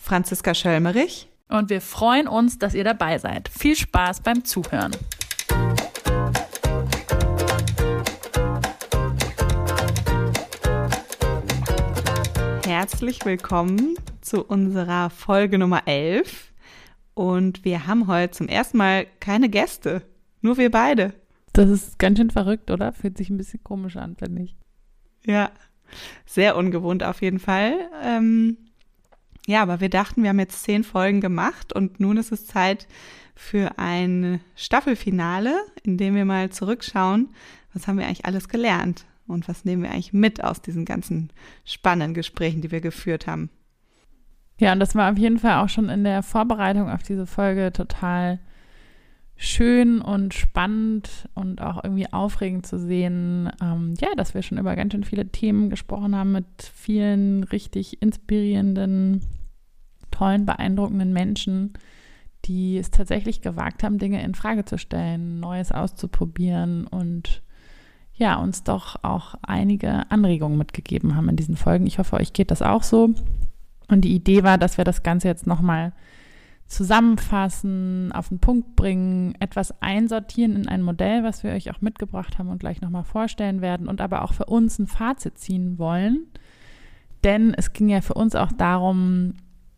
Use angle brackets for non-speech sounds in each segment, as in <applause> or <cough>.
Franziska Schölmerich. Und wir freuen uns, dass ihr dabei seid. Viel Spaß beim Zuhören. herzlich willkommen zu unserer Folge Nummer 11. Und wir haben heute zum ersten Mal keine Gäste, nur wir beide. Das ist ganz schön verrückt, oder? Fühlt sich ein bisschen komisch an, finde ich. Ja, sehr ungewohnt auf jeden Fall. Ähm, ja, aber wir dachten, wir haben jetzt zehn Folgen gemacht und nun ist es Zeit für ein Staffelfinale, in dem wir mal zurückschauen, was haben wir eigentlich alles gelernt und was nehmen wir eigentlich mit aus diesen ganzen spannenden Gesprächen, die wir geführt haben. Ja, und das war auf jeden Fall auch schon in der Vorbereitung auf diese Folge total schön und spannend und auch irgendwie aufregend zu sehen, ähm, ja, dass wir schon über ganz schön viele Themen gesprochen haben mit vielen richtig inspirierenden, tollen, beeindruckenden Menschen, die es tatsächlich gewagt haben, Dinge in Frage zu stellen, Neues auszuprobieren und ja, uns doch auch einige Anregungen mitgegeben haben in diesen Folgen. Ich hoffe, euch geht das auch so. Und die Idee war, dass wir das Ganze jetzt nochmal zusammenfassen, auf den Punkt bringen, etwas einsortieren in ein Modell, was wir euch auch mitgebracht haben und gleich nochmal vorstellen werden und aber auch für uns ein Fazit ziehen wollen. Denn es ging ja für uns auch darum,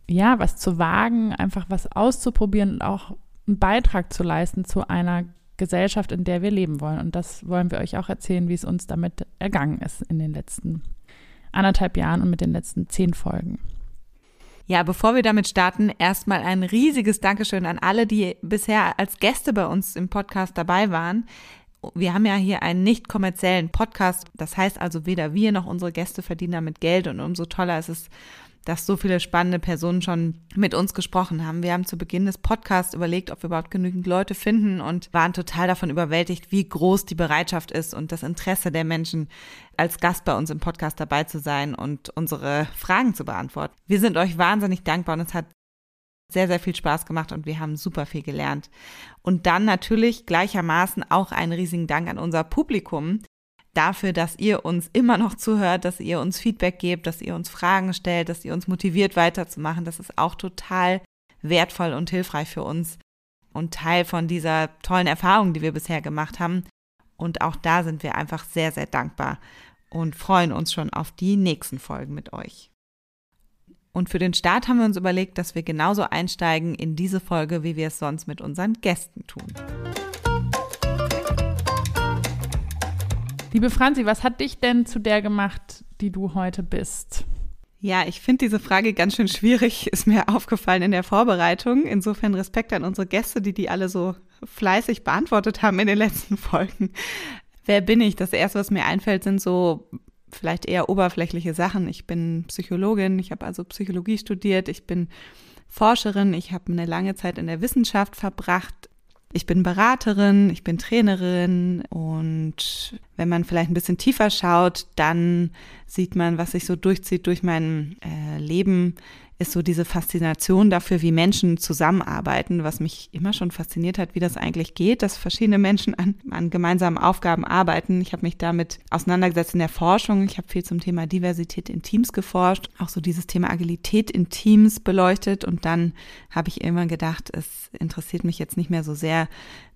ja, was zu wagen, einfach was auszuprobieren und auch einen Beitrag zu leisten zu einer Gesellschaft, in der wir leben wollen. Und das wollen wir euch auch erzählen, wie es uns damit ergangen ist in den letzten anderthalb Jahren und mit den letzten zehn Folgen. Ja, bevor wir damit starten, erstmal ein riesiges Dankeschön an alle, die bisher als Gäste bei uns im Podcast dabei waren. Wir haben ja hier einen nicht kommerziellen Podcast. Das heißt also, weder wir noch unsere Gäste verdienen damit Geld und umso toller ist es, dass so viele spannende Personen schon mit uns gesprochen haben. Wir haben zu Beginn des Podcasts überlegt, ob wir überhaupt genügend Leute finden und waren total davon überwältigt, wie groß die Bereitschaft ist und das Interesse der Menschen, als Gast bei uns im Podcast dabei zu sein und unsere Fragen zu beantworten. Wir sind euch wahnsinnig dankbar und es hat sehr, sehr viel Spaß gemacht und wir haben super viel gelernt. Und dann natürlich gleichermaßen auch einen riesigen Dank an unser Publikum, dafür, dass ihr uns immer noch zuhört, dass ihr uns Feedback gebt, dass ihr uns Fragen stellt, dass ihr uns motiviert weiterzumachen. Das ist auch total wertvoll und hilfreich für uns und Teil von dieser tollen Erfahrung, die wir bisher gemacht haben. Und auch da sind wir einfach sehr, sehr dankbar und freuen uns schon auf die nächsten Folgen mit euch. Und für den Start haben wir uns überlegt, dass wir genauso einsteigen in diese Folge, wie wir es sonst mit unseren Gästen tun. Liebe Franzi, was hat dich denn zu der gemacht, die du heute bist? Ja, ich finde diese Frage ganz schön schwierig, <laughs> ist mir aufgefallen in der Vorbereitung. Insofern Respekt an unsere Gäste, die die alle so fleißig beantwortet haben in den letzten Folgen. Wer bin ich? Das erste, was mir einfällt, sind so vielleicht eher oberflächliche Sachen. Ich bin Psychologin, ich habe also Psychologie studiert, ich bin Forscherin, ich habe eine lange Zeit in der Wissenschaft verbracht, ich bin Beraterin, ich bin Trainerin und wenn man vielleicht ein bisschen tiefer schaut, dann sieht man, was sich so durchzieht durch mein äh, Leben, ist so diese Faszination dafür, wie Menschen zusammenarbeiten, was mich immer schon fasziniert hat, wie das eigentlich geht, dass verschiedene Menschen an, an gemeinsamen Aufgaben arbeiten. Ich habe mich damit auseinandergesetzt in der Forschung. Ich habe viel zum Thema Diversität in Teams geforscht, auch so dieses Thema Agilität in Teams beleuchtet und dann habe ich irgendwann gedacht, es interessiert mich jetzt nicht mehr so sehr,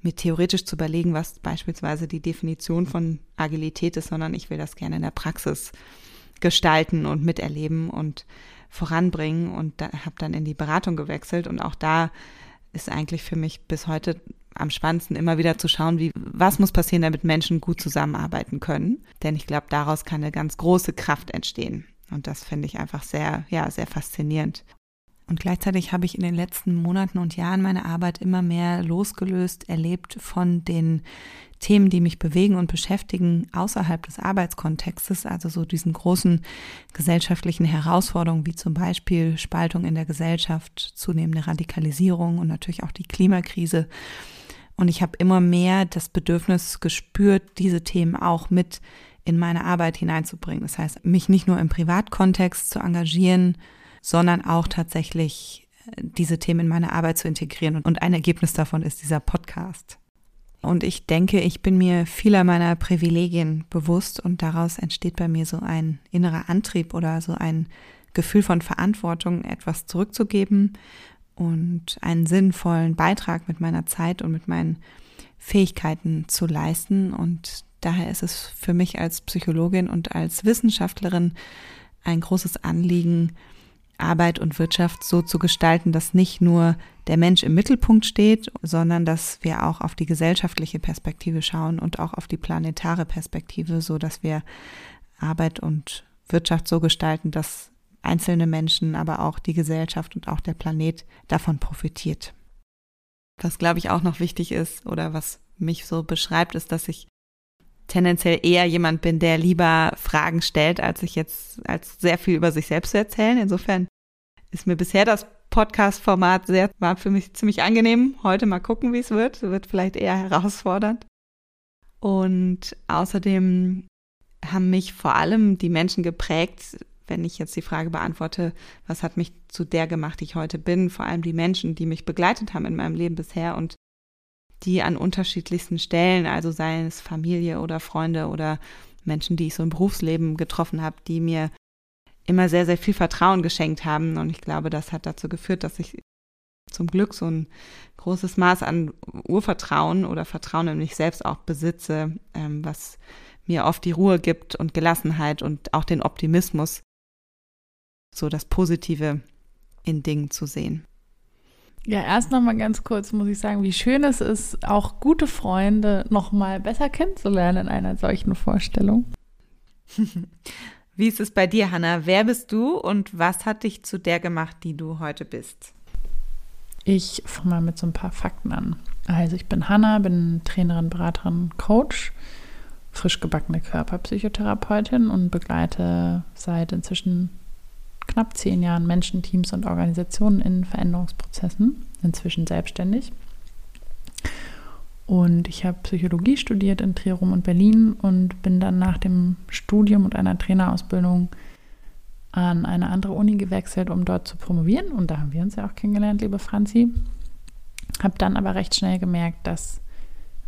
mir theoretisch zu überlegen, was beispielsweise die Definition von Agilität ist, sondern ich will das gerne in der Praxis gestalten und miterleben und voranbringen und da, habe dann in die Beratung gewechselt und auch da ist eigentlich für mich bis heute am spannendsten immer wieder zu schauen, wie was muss passieren, damit Menschen gut zusammenarbeiten können, denn ich glaube, daraus kann eine ganz große Kraft entstehen und das finde ich einfach sehr ja, sehr faszinierend. Und gleichzeitig habe ich in den letzten Monaten und Jahren meine Arbeit immer mehr losgelöst erlebt von den Themen, die mich bewegen und beschäftigen außerhalb des Arbeitskontextes, also so diesen großen gesellschaftlichen Herausforderungen wie zum Beispiel Spaltung in der Gesellschaft, zunehmende Radikalisierung und natürlich auch die Klimakrise. Und ich habe immer mehr das Bedürfnis gespürt, diese Themen auch mit in meine Arbeit hineinzubringen. Das heißt, mich nicht nur im Privatkontext zu engagieren, sondern auch tatsächlich äh, diese Themen in meine Arbeit zu integrieren. Und ein Ergebnis davon ist dieser Podcast. Und ich denke, ich bin mir vieler meiner Privilegien bewusst und daraus entsteht bei mir so ein innerer Antrieb oder so ein Gefühl von Verantwortung, etwas zurückzugeben und einen sinnvollen Beitrag mit meiner Zeit und mit meinen Fähigkeiten zu leisten. Und daher ist es für mich als Psychologin und als Wissenschaftlerin ein großes Anliegen, Arbeit und Wirtschaft so zu gestalten, dass nicht nur der Mensch im Mittelpunkt steht, sondern dass wir auch auf die gesellschaftliche Perspektive schauen und auch auf die planetare Perspektive, so dass wir Arbeit und Wirtschaft so gestalten, dass einzelne Menschen, aber auch die Gesellschaft und auch der Planet davon profitiert. Was glaube ich auch noch wichtig ist oder was mich so beschreibt, ist, dass ich tendenziell eher jemand bin, der lieber Fragen stellt, als ich jetzt als sehr viel über sich selbst zu erzählen. Insofern ist mir bisher das Podcast-Format sehr, war für mich ziemlich angenehm. Heute mal gucken, wie es wird. Wird vielleicht eher herausfordernd. Und außerdem haben mich vor allem die Menschen geprägt, wenn ich jetzt die Frage beantworte, was hat mich zu der gemacht, die ich heute bin, vor allem die Menschen, die mich begleitet haben in meinem Leben bisher und die an unterschiedlichsten Stellen, also seien es Familie oder Freunde oder Menschen, die ich so im Berufsleben getroffen habe, die mir immer sehr, sehr viel Vertrauen geschenkt haben. Und ich glaube, das hat dazu geführt, dass ich zum Glück so ein großes Maß an Urvertrauen oder Vertrauen in mich selbst auch besitze, ähm, was mir oft die Ruhe gibt und Gelassenheit und auch den Optimismus, so das Positive in Dingen zu sehen. Ja, erst nochmal ganz kurz muss ich sagen, wie schön es ist, auch gute Freunde nochmal besser kennenzulernen in einer solchen Vorstellung. <laughs> Wie ist es bei dir, Hanna? Wer bist du und was hat dich zu der gemacht, die du heute bist? Ich fange mal mit so ein paar Fakten an. Also ich bin Hanna, bin Trainerin, Beraterin, Coach, frisch gebackene Körperpsychotherapeutin und begleite seit inzwischen knapp zehn Jahren Menschen, Teams und Organisationen in Veränderungsprozessen, inzwischen selbstständig. Und ich habe Psychologie studiert in Trier, und Berlin und bin dann nach dem Studium und einer Trainerausbildung an eine andere Uni gewechselt, um dort zu promovieren. Und da haben wir uns ja auch kennengelernt, liebe Franzi. Habe dann aber recht schnell gemerkt, dass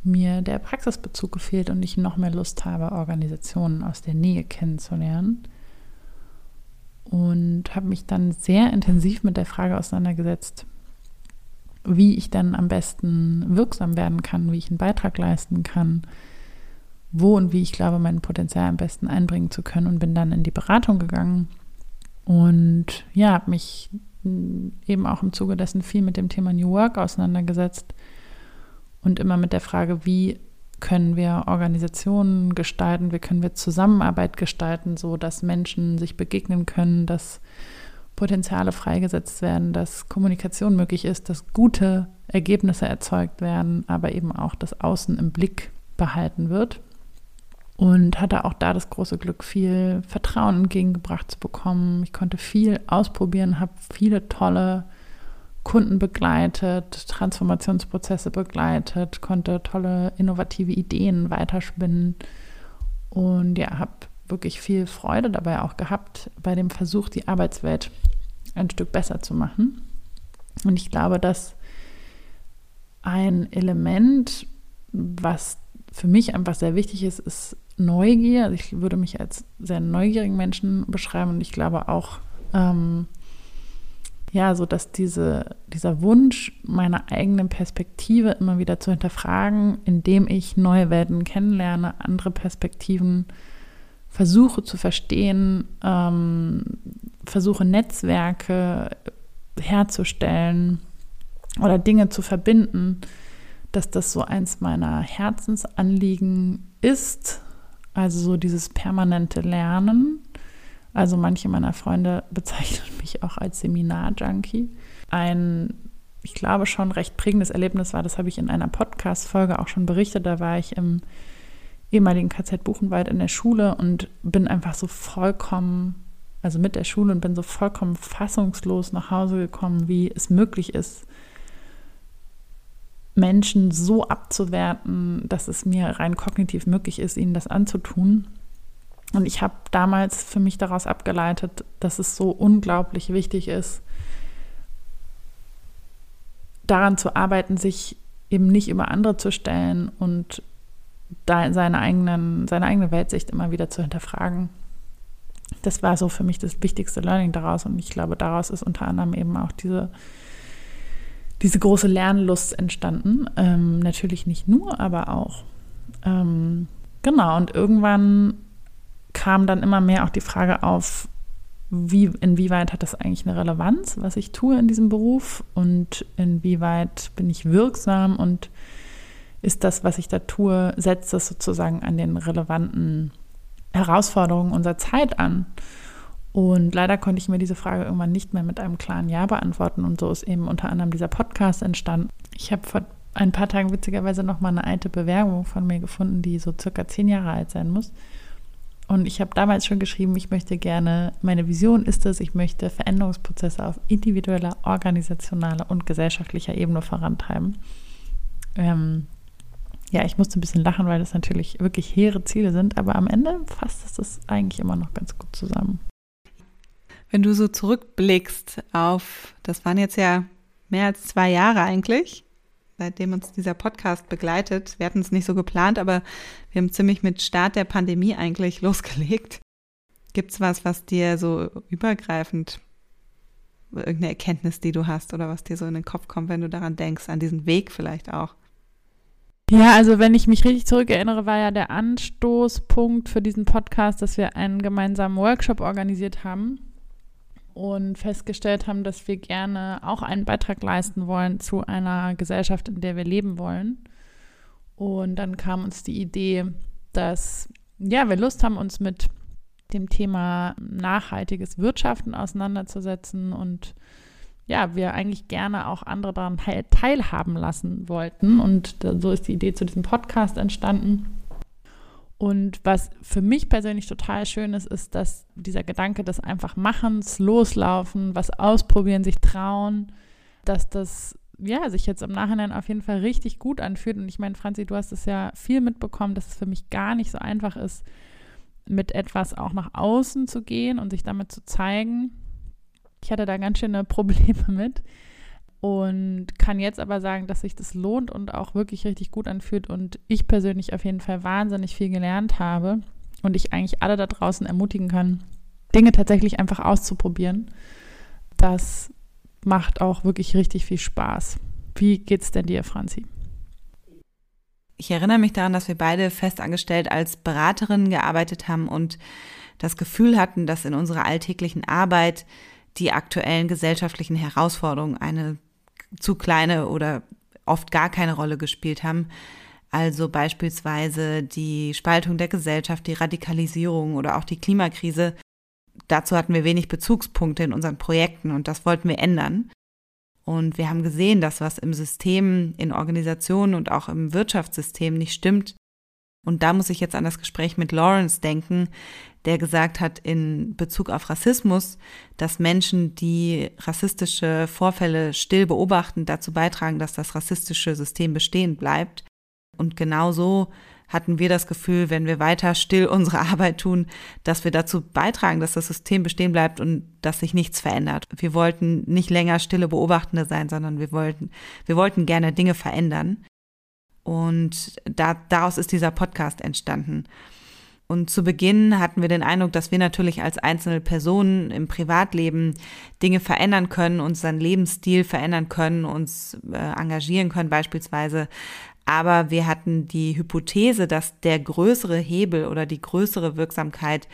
mir der Praxisbezug gefehlt und ich noch mehr Lust habe, Organisationen aus der Nähe kennenzulernen. Und habe mich dann sehr intensiv mit der Frage auseinandergesetzt, wie ich dann am besten wirksam werden kann, wie ich einen Beitrag leisten kann, wo und wie ich glaube, mein Potenzial am besten einbringen zu können und bin dann in die Beratung gegangen und ja, habe mich eben auch im Zuge dessen viel mit dem Thema New Work auseinandergesetzt und immer mit der Frage, wie können wir Organisationen gestalten, wie können wir Zusammenarbeit gestalten, so dass Menschen sich begegnen können, dass Potenziale freigesetzt werden, dass Kommunikation möglich ist, dass gute Ergebnisse erzeugt werden, aber eben auch das Außen im Blick behalten wird. Und hatte auch da das große Glück, viel Vertrauen entgegengebracht zu bekommen. Ich konnte viel ausprobieren, habe viele tolle Kunden begleitet, Transformationsprozesse begleitet, konnte tolle innovative Ideen weiterspinnen und ja, habe wirklich viel Freude dabei auch gehabt bei dem Versuch, die Arbeitswelt ein Stück besser zu machen. Und ich glaube, dass ein Element, was für mich einfach sehr wichtig ist, ist Neugier. Also ich würde mich als sehr neugierigen Menschen beschreiben und ich glaube auch, ähm, ja, so dass diese, dieser Wunsch, meine eigene Perspektive immer wieder zu hinterfragen, indem ich neue Welten kennenlerne, andere Perspektiven versuche zu verstehen, ähm, versuche Netzwerke herzustellen oder Dinge zu verbinden, dass das so eins meiner Herzensanliegen ist. Also so dieses permanente Lernen, Also manche meiner Freunde <laughs> bezeichnen mich auch als Seminar-Junkie. Ein, ich glaube, schon recht prägendes Erlebnis war, das habe ich in einer Podcast-Folge auch schon berichtet. Da war ich im ehemaligen KZ Buchenwald in der Schule und bin einfach so vollkommen, also mit der Schule und bin so vollkommen fassungslos nach Hause gekommen, wie es möglich ist, Menschen so abzuwerten, dass es mir rein kognitiv möglich ist, ihnen das anzutun. Und ich habe damals für mich daraus abgeleitet, dass es so unglaublich wichtig ist, daran zu arbeiten, sich eben nicht über andere zu stellen und da seine, eigenen, seine eigene Weltsicht immer wieder zu hinterfragen. Das war so für mich das wichtigste Learning daraus und ich glaube, daraus ist unter anderem eben auch diese, diese große Lernlust entstanden. Ähm, natürlich nicht nur, aber auch. Ähm, genau, und irgendwann kam dann immer mehr auch die Frage auf, wie, inwieweit hat das eigentlich eine Relevanz, was ich tue in diesem Beruf und inwieweit bin ich wirksam und ist das, was ich da tue, setzt das sozusagen an den relevanten Herausforderungen unserer Zeit an. Und leider konnte ich mir diese Frage irgendwann nicht mehr mit einem klaren Ja beantworten. Und so ist eben unter anderem dieser Podcast entstanden. Ich habe vor ein paar Tagen witzigerweise nochmal eine alte Bewerbung von mir gefunden, die so circa zehn Jahre alt sein muss. Und ich habe damals schon geschrieben, ich möchte gerne, meine Vision ist es, ich möchte Veränderungsprozesse auf individueller, organisationaler und gesellschaftlicher Ebene vorantreiben. Ähm, ja, ich musste ein bisschen lachen, weil das natürlich wirklich hehre Ziele sind, aber am Ende fasst es das eigentlich immer noch ganz gut zusammen. Wenn du so zurückblickst auf, das waren jetzt ja mehr als zwei Jahre eigentlich, seitdem uns dieser Podcast begleitet. Wir hatten es nicht so geplant, aber wir haben ziemlich mit Start der Pandemie eigentlich <laughs> losgelegt. Gibt es was, was dir so übergreifend, irgendeine Erkenntnis, die du hast oder was dir so in den Kopf kommt, wenn du daran denkst, an diesen Weg vielleicht auch? Ja, also wenn ich mich richtig zurückerinnere, war ja der Anstoßpunkt für diesen Podcast, dass wir einen gemeinsamen Workshop organisiert haben und festgestellt haben, dass wir gerne auch einen Beitrag leisten wollen zu einer Gesellschaft, in der wir leben wollen. Und dann kam uns die Idee, dass ja, wir Lust haben, uns mit dem Thema nachhaltiges Wirtschaften auseinanderzusetzen und ja, wir eigentlich gerne auch andere daran teilhaben lassen wollten. Und so ist die Idee zu diesem Podcast entstanden. Und was für mich persönlich total schön ist, ist, dass dieser Gedanke des einfach Machens, Loslaufen, was ausprobieren, sich trauen, dass das ja sich jetzt im Nachhinein auf jeden Fall richtig gut anfühlt. Und ich meine, Franzi, du hast es ja viel mitbekommen, dass es für mich gar nicht so einfach ist, mit etwas auch nach außen zu gehen und sich damit zu zeigen. Ich hatte da ganz schöne <laughs> Probleme mit und kann jetzt aber sagen, dass sich das lohnt und auch wirklich richtig gut anfühlt und ich persönlich auf jeden Fall wahnsinnig viel gelernt habe und ich eigentlich alle da draußen ermutigen kann, Dinge tatsächlich einfach auszuprobieren. Das macht auch wirklich richtig viel Spaß. Wie geht's denn dir, Franzi? Ich erinnere mich daran, dass wir beide festangestellt als Beraterinnen gearbeitet haben und das Gefühl hatten, dass in unserer alltäglichen Arbeit die aktuellen gesellschaftlichen Herausforderungen eine zu kleine oder oft gar keine Rolle gespielt haben. Also beispielsweise die Spaltung der Gesellschaft, die Radikalisierung oder auch die Klimakrise. Dazu hatten wir wenig Bezugspunkte in unseren Projekten und das wollten wir ändern. Und wir haben gesehen, dass was im System, in Organisationen und auch im Wirtschaftssystem nicht stimmt, und da muss ich jetzt an das Gespräch mit Lawrence denken, der gesagt hat in Bezug auf Rassismus, dass Menschen, die rassistische Vorfälle still beobachten, dazu beitragen, dass das rassistische System bestehen bleibt. Und genau so hatten wir das Gefühl, wenn wir weiter still <laughs> unsere Arbeit tun, dass wir dazu beitragen, dass das System bestehen bleibt und dass sich nichts verändert. Wir wollten nicht länger stille Beobachtende sein, sondern wir wollten, wir wollten gerne Dinge verändern. Und da, daraus ist dieser Podcast entstanden. Und zu Beginn hatten wir den Eindruck, dass wir natürlich als einzelne Personen im Privatleben Dinge verändern können, unseren Lebensstil verändern können, uns äh, engagieren können beispielsweise. Aber wir hatten die Hypothese, dass der größere Hebel oder die größere Wirksamkeit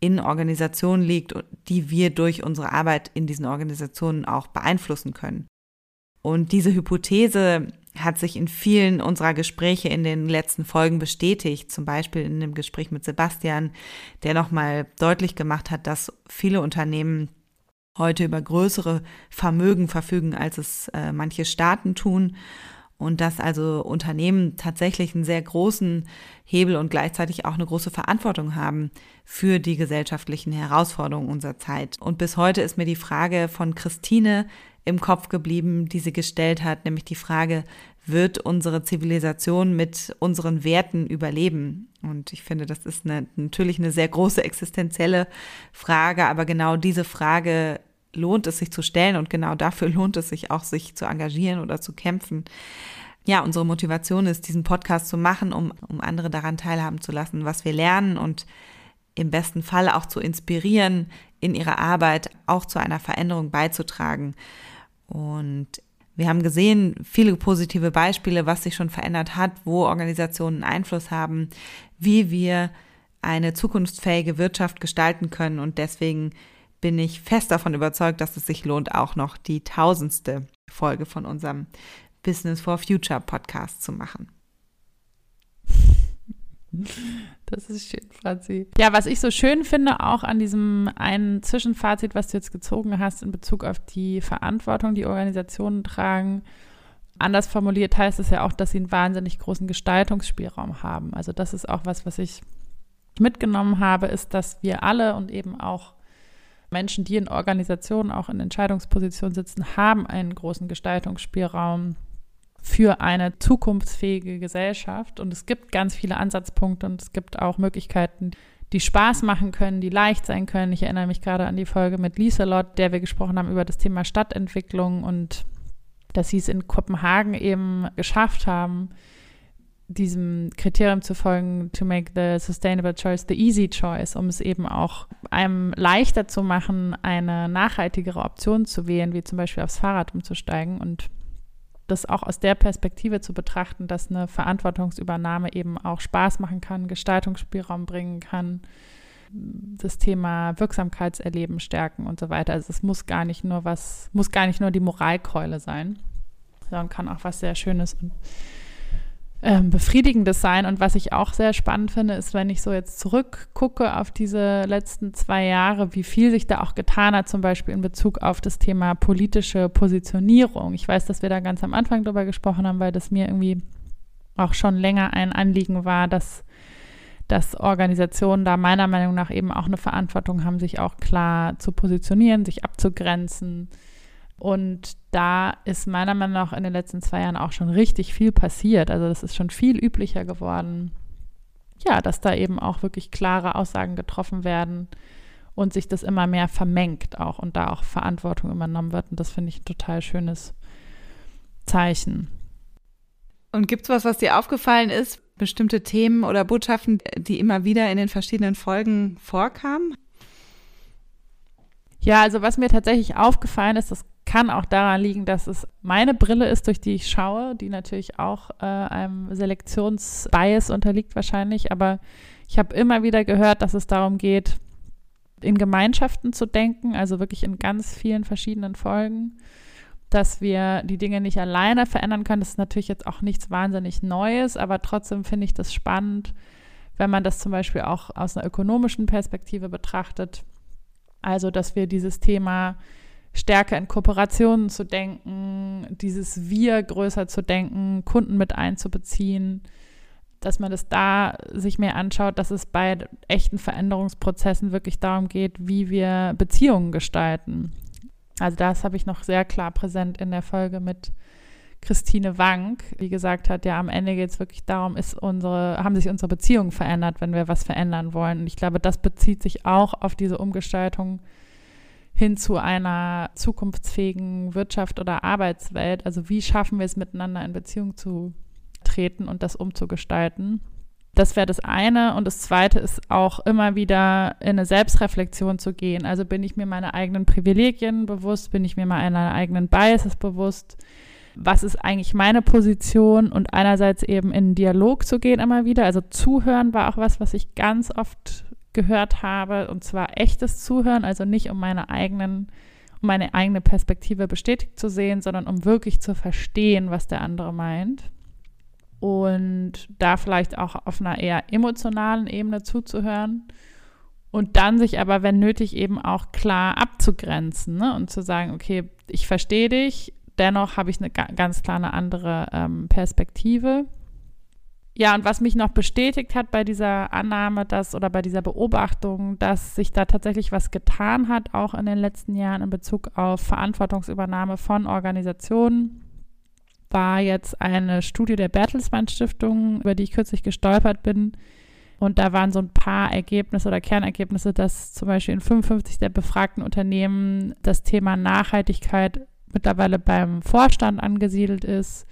in Organisationen liegt, die wir durch unsere Arbeit in diesen Organisationen auch beeinflussen können. Und diese Hypothese hat sich in vielen unserer Gespräche in den letzten Folgen bestätigt. Zum Beispiel in dem Gespräch mit Sebastian, der nochmal deutlich gemacht hat, dass viele Unternehmen heute über größere Vermögen verfügen, als es äh, manche Staaten tun. Und dass also Unternehmen tatsächlich einen sehr großen Hebel und gleichzeitig auch eine große Verantwortung haben für die gesellschaftlichen Herausforderungen unserer Zeit. Und bis heute ist mir die Frage von Christine im Kopf geblieben, die sie gestellt hat, nämlich die Frage, wird unsere Zivilisation mit unseren Werten überleben? Und ich finde, das ist eine, natürlich eine sehr große existenzielle Frage, aber genau diese Frage lohnt es sich zu stellen und genau dafür <laughs> lohnt es sich auch, sich zu engagieren oder zu kämpfen. Ja, unsere Motivation ist, diesen Podcast zu machen, um, um andere daran teilhaben zu lassen, was wir lernen und im besten Fall auch zu inspirieren, in ihrer Arbeit auch zu einer Veränderung beizutragen. Und wir haben gesehen, viele positive Beispiele, was sich schon verändert hat, wo Organisationen Einfluss haben, wie wir eine zukunftsfähige Wirtschaft gestalten können. Und deswegen bin ich fest davon überzeugt, dass es sich lohnt, auch noch die tausendste Folge von unserem Business for Future Podcast zu machen. Das ist schön, Franzi. Ja, was ich so schön finde, auch an diesem einen Zwischenfazit, was du jetzt gezogen hast in Bezug auf die Verantwortung, die Organisationen tragen, anders formuliert heißt es ja auch, dass sie einen wahnsinnig großen Gestaltungsspielraum haben. Also das ist auch was, was ich mitgenommen habe, ist, dass wir alle und eben auch Menschen, die in Organisationen auch in Entscheidungspositionen sitzen, haben einen großen Gestaltungsspielraum für eine zukunftsfähige Gesellschaft. Und es gibt ganz viele Ansatzpunkte und es gibt auch Möglichkeiten, die Spaß machen können, die leicht sein können. Ich erinnere mich gerade an die Folge mit Lieselot, der wir gesprochen haben über das Thema Stadtentwicklung und dass sie es in Kopenhagen eben geschafft haben, diesem Kriterium zu folgen, to make the sustainable choice the easy choice, um es eben auch einem leichter zu machen, eine nachhaltigere Option zu wählen, wie zum Beispiel aufs Fahrrad umzusteigen und das auch aus der Perspektive zu betrachten, dass eine Verantwortungsübernahme eben auch Spaß machen kann, Gestaltungsspielraum bringen kann, das Thema Wirksamkeitserleben stärken und so weiter. Also es muss gar nicht nur was, muss gar nicht nur die Moralkeule sein, sondern kann auch was sehr Schönes und ähm, befriedigendes sein. Und was ich auch sehr spannend finde, ist, wenn ich so jetzt zurückgucke auf diese letzten zwei Jahre, wie viel sich da auch getan hat, zum Beispiel in Bezug auf das Thema politische Positionierung. Ich weiß, dass wir da ganz am Anfang drüber gesprochen haben, weil das mir irgendwie auch schon länger ein Anliegen war, dass dass Organisationen da meiner Meinung nach eben auch eine Verantwortung haben, sich auch klar zu positionieren, sich abzugrenzen, und da ist meiner Meinung nach in den letzten zwei Jahren auch schon richtig viel passiert. Also das ist schon viel üblicher geworden. Ja, dass da eben auch wirklich klare Aussagen getroffen werden und sich das immer mehr vermengt auch und da auch Verantwortung übernommen wird. Und das finde ich ein total schönes Zeichen. Und gibt es was, was dir aufgefallen ist? Bestimmte Themen oder Botschaften, die immer wieder in den verschiedenen Folgen vorkamen? Ja, also was mir tatsächlich aufgefallen ist, das kann auch daran liegen, dass es meine Brille ist, durch die ich schaue, die natürlich auch äh, einem Selektionsbias unterliegt wahrscheinlich. Aber ich habe immer wieder gehört, dass es darum geht, in Gemeinschaften zu denken, also wirklich in ganz vielen verschiedenen Folgen, dass wir die Dinge nicht alleine verändern können. Das ist natürlich jetzt auch nichts wahnsinnig Neues, aber trotzdem finde ich das spannend, wenn man das zum Beispiel auch aus einer ökonomischen Perspektive betrachtet. Also, dass wir dieses Thema stärker in Kooperationen zu denken, dieses Wir größer zu denken, Kunden mit einzubeziehen, dass man das da sich mehr anschaut, dass es bei echten Veränderungsprozessen wirklich darum geht, wie wir Beziehungen gestalten. Also das habe ich noch sehr klar präsent in der Folge mit Christine Wank, die gesagt hat, ja, am Ende geht es wirklich darum, ist unsere, haben sich unsere Beziehungen verändert, wenn wir was verändern wollen. Und ich glaube, das bezieht sich auch auf diese Umgestaltung hin zu einer zukunftsfähigen Wirtschaft oder Arbeitswelt. Also wie schaffen wir es miteinander in Beziehung zu treten und das umzugestalten. Das wäre das eine. Und das zweite ist auch immer wieder in eine Selbstreflexion zu gehen. Also bin ich mir meine eigenen Privilegien bewusst, bin ich mir meiner eigenen Biases bewusst. Was ist eigentlich meine Position? Und einerseits eben in Dialog zu gehen immer wieder. Also zuhören war auch was, was ich ganz oft gehört habe, und zwar echtes Zuhören, also nicht um meine eigenen, um meine eigene Perspektive bestätigt zu sehen, sondern um wirklich zu verstehen, was der andere meint. Und da vielleicht auch auf einer eher emotionalen Ebene zuzuhören. Und dann sich aber, wenn nötig, eben auch klar abzugrenzen ne? und zu sagen, okay, ich verstehe dich, dennoch habe ich eine ganz klar eine andere ähm, Perspektive. Ja, und was mich noch bestätigt hat bei dieser Annahme, dass oder bei dieser Beobachtung, dass sich da tatsächlich was getan hat, auch in den letzten Jahren in Bezug auf Verantwortungsübernahme von Organisationen, war jetzt eine Studie der Bertelsmann Stiftung, über die ich kürzlich gestolpert bin. Und da waren so ein paar Ergebnisse oder Kernergebnisse, dass zum Beispiel in 55 der befragten Unternehmen das Thema Nachhaltigkeit mittlerweile beim Vorstand angesiedelt ist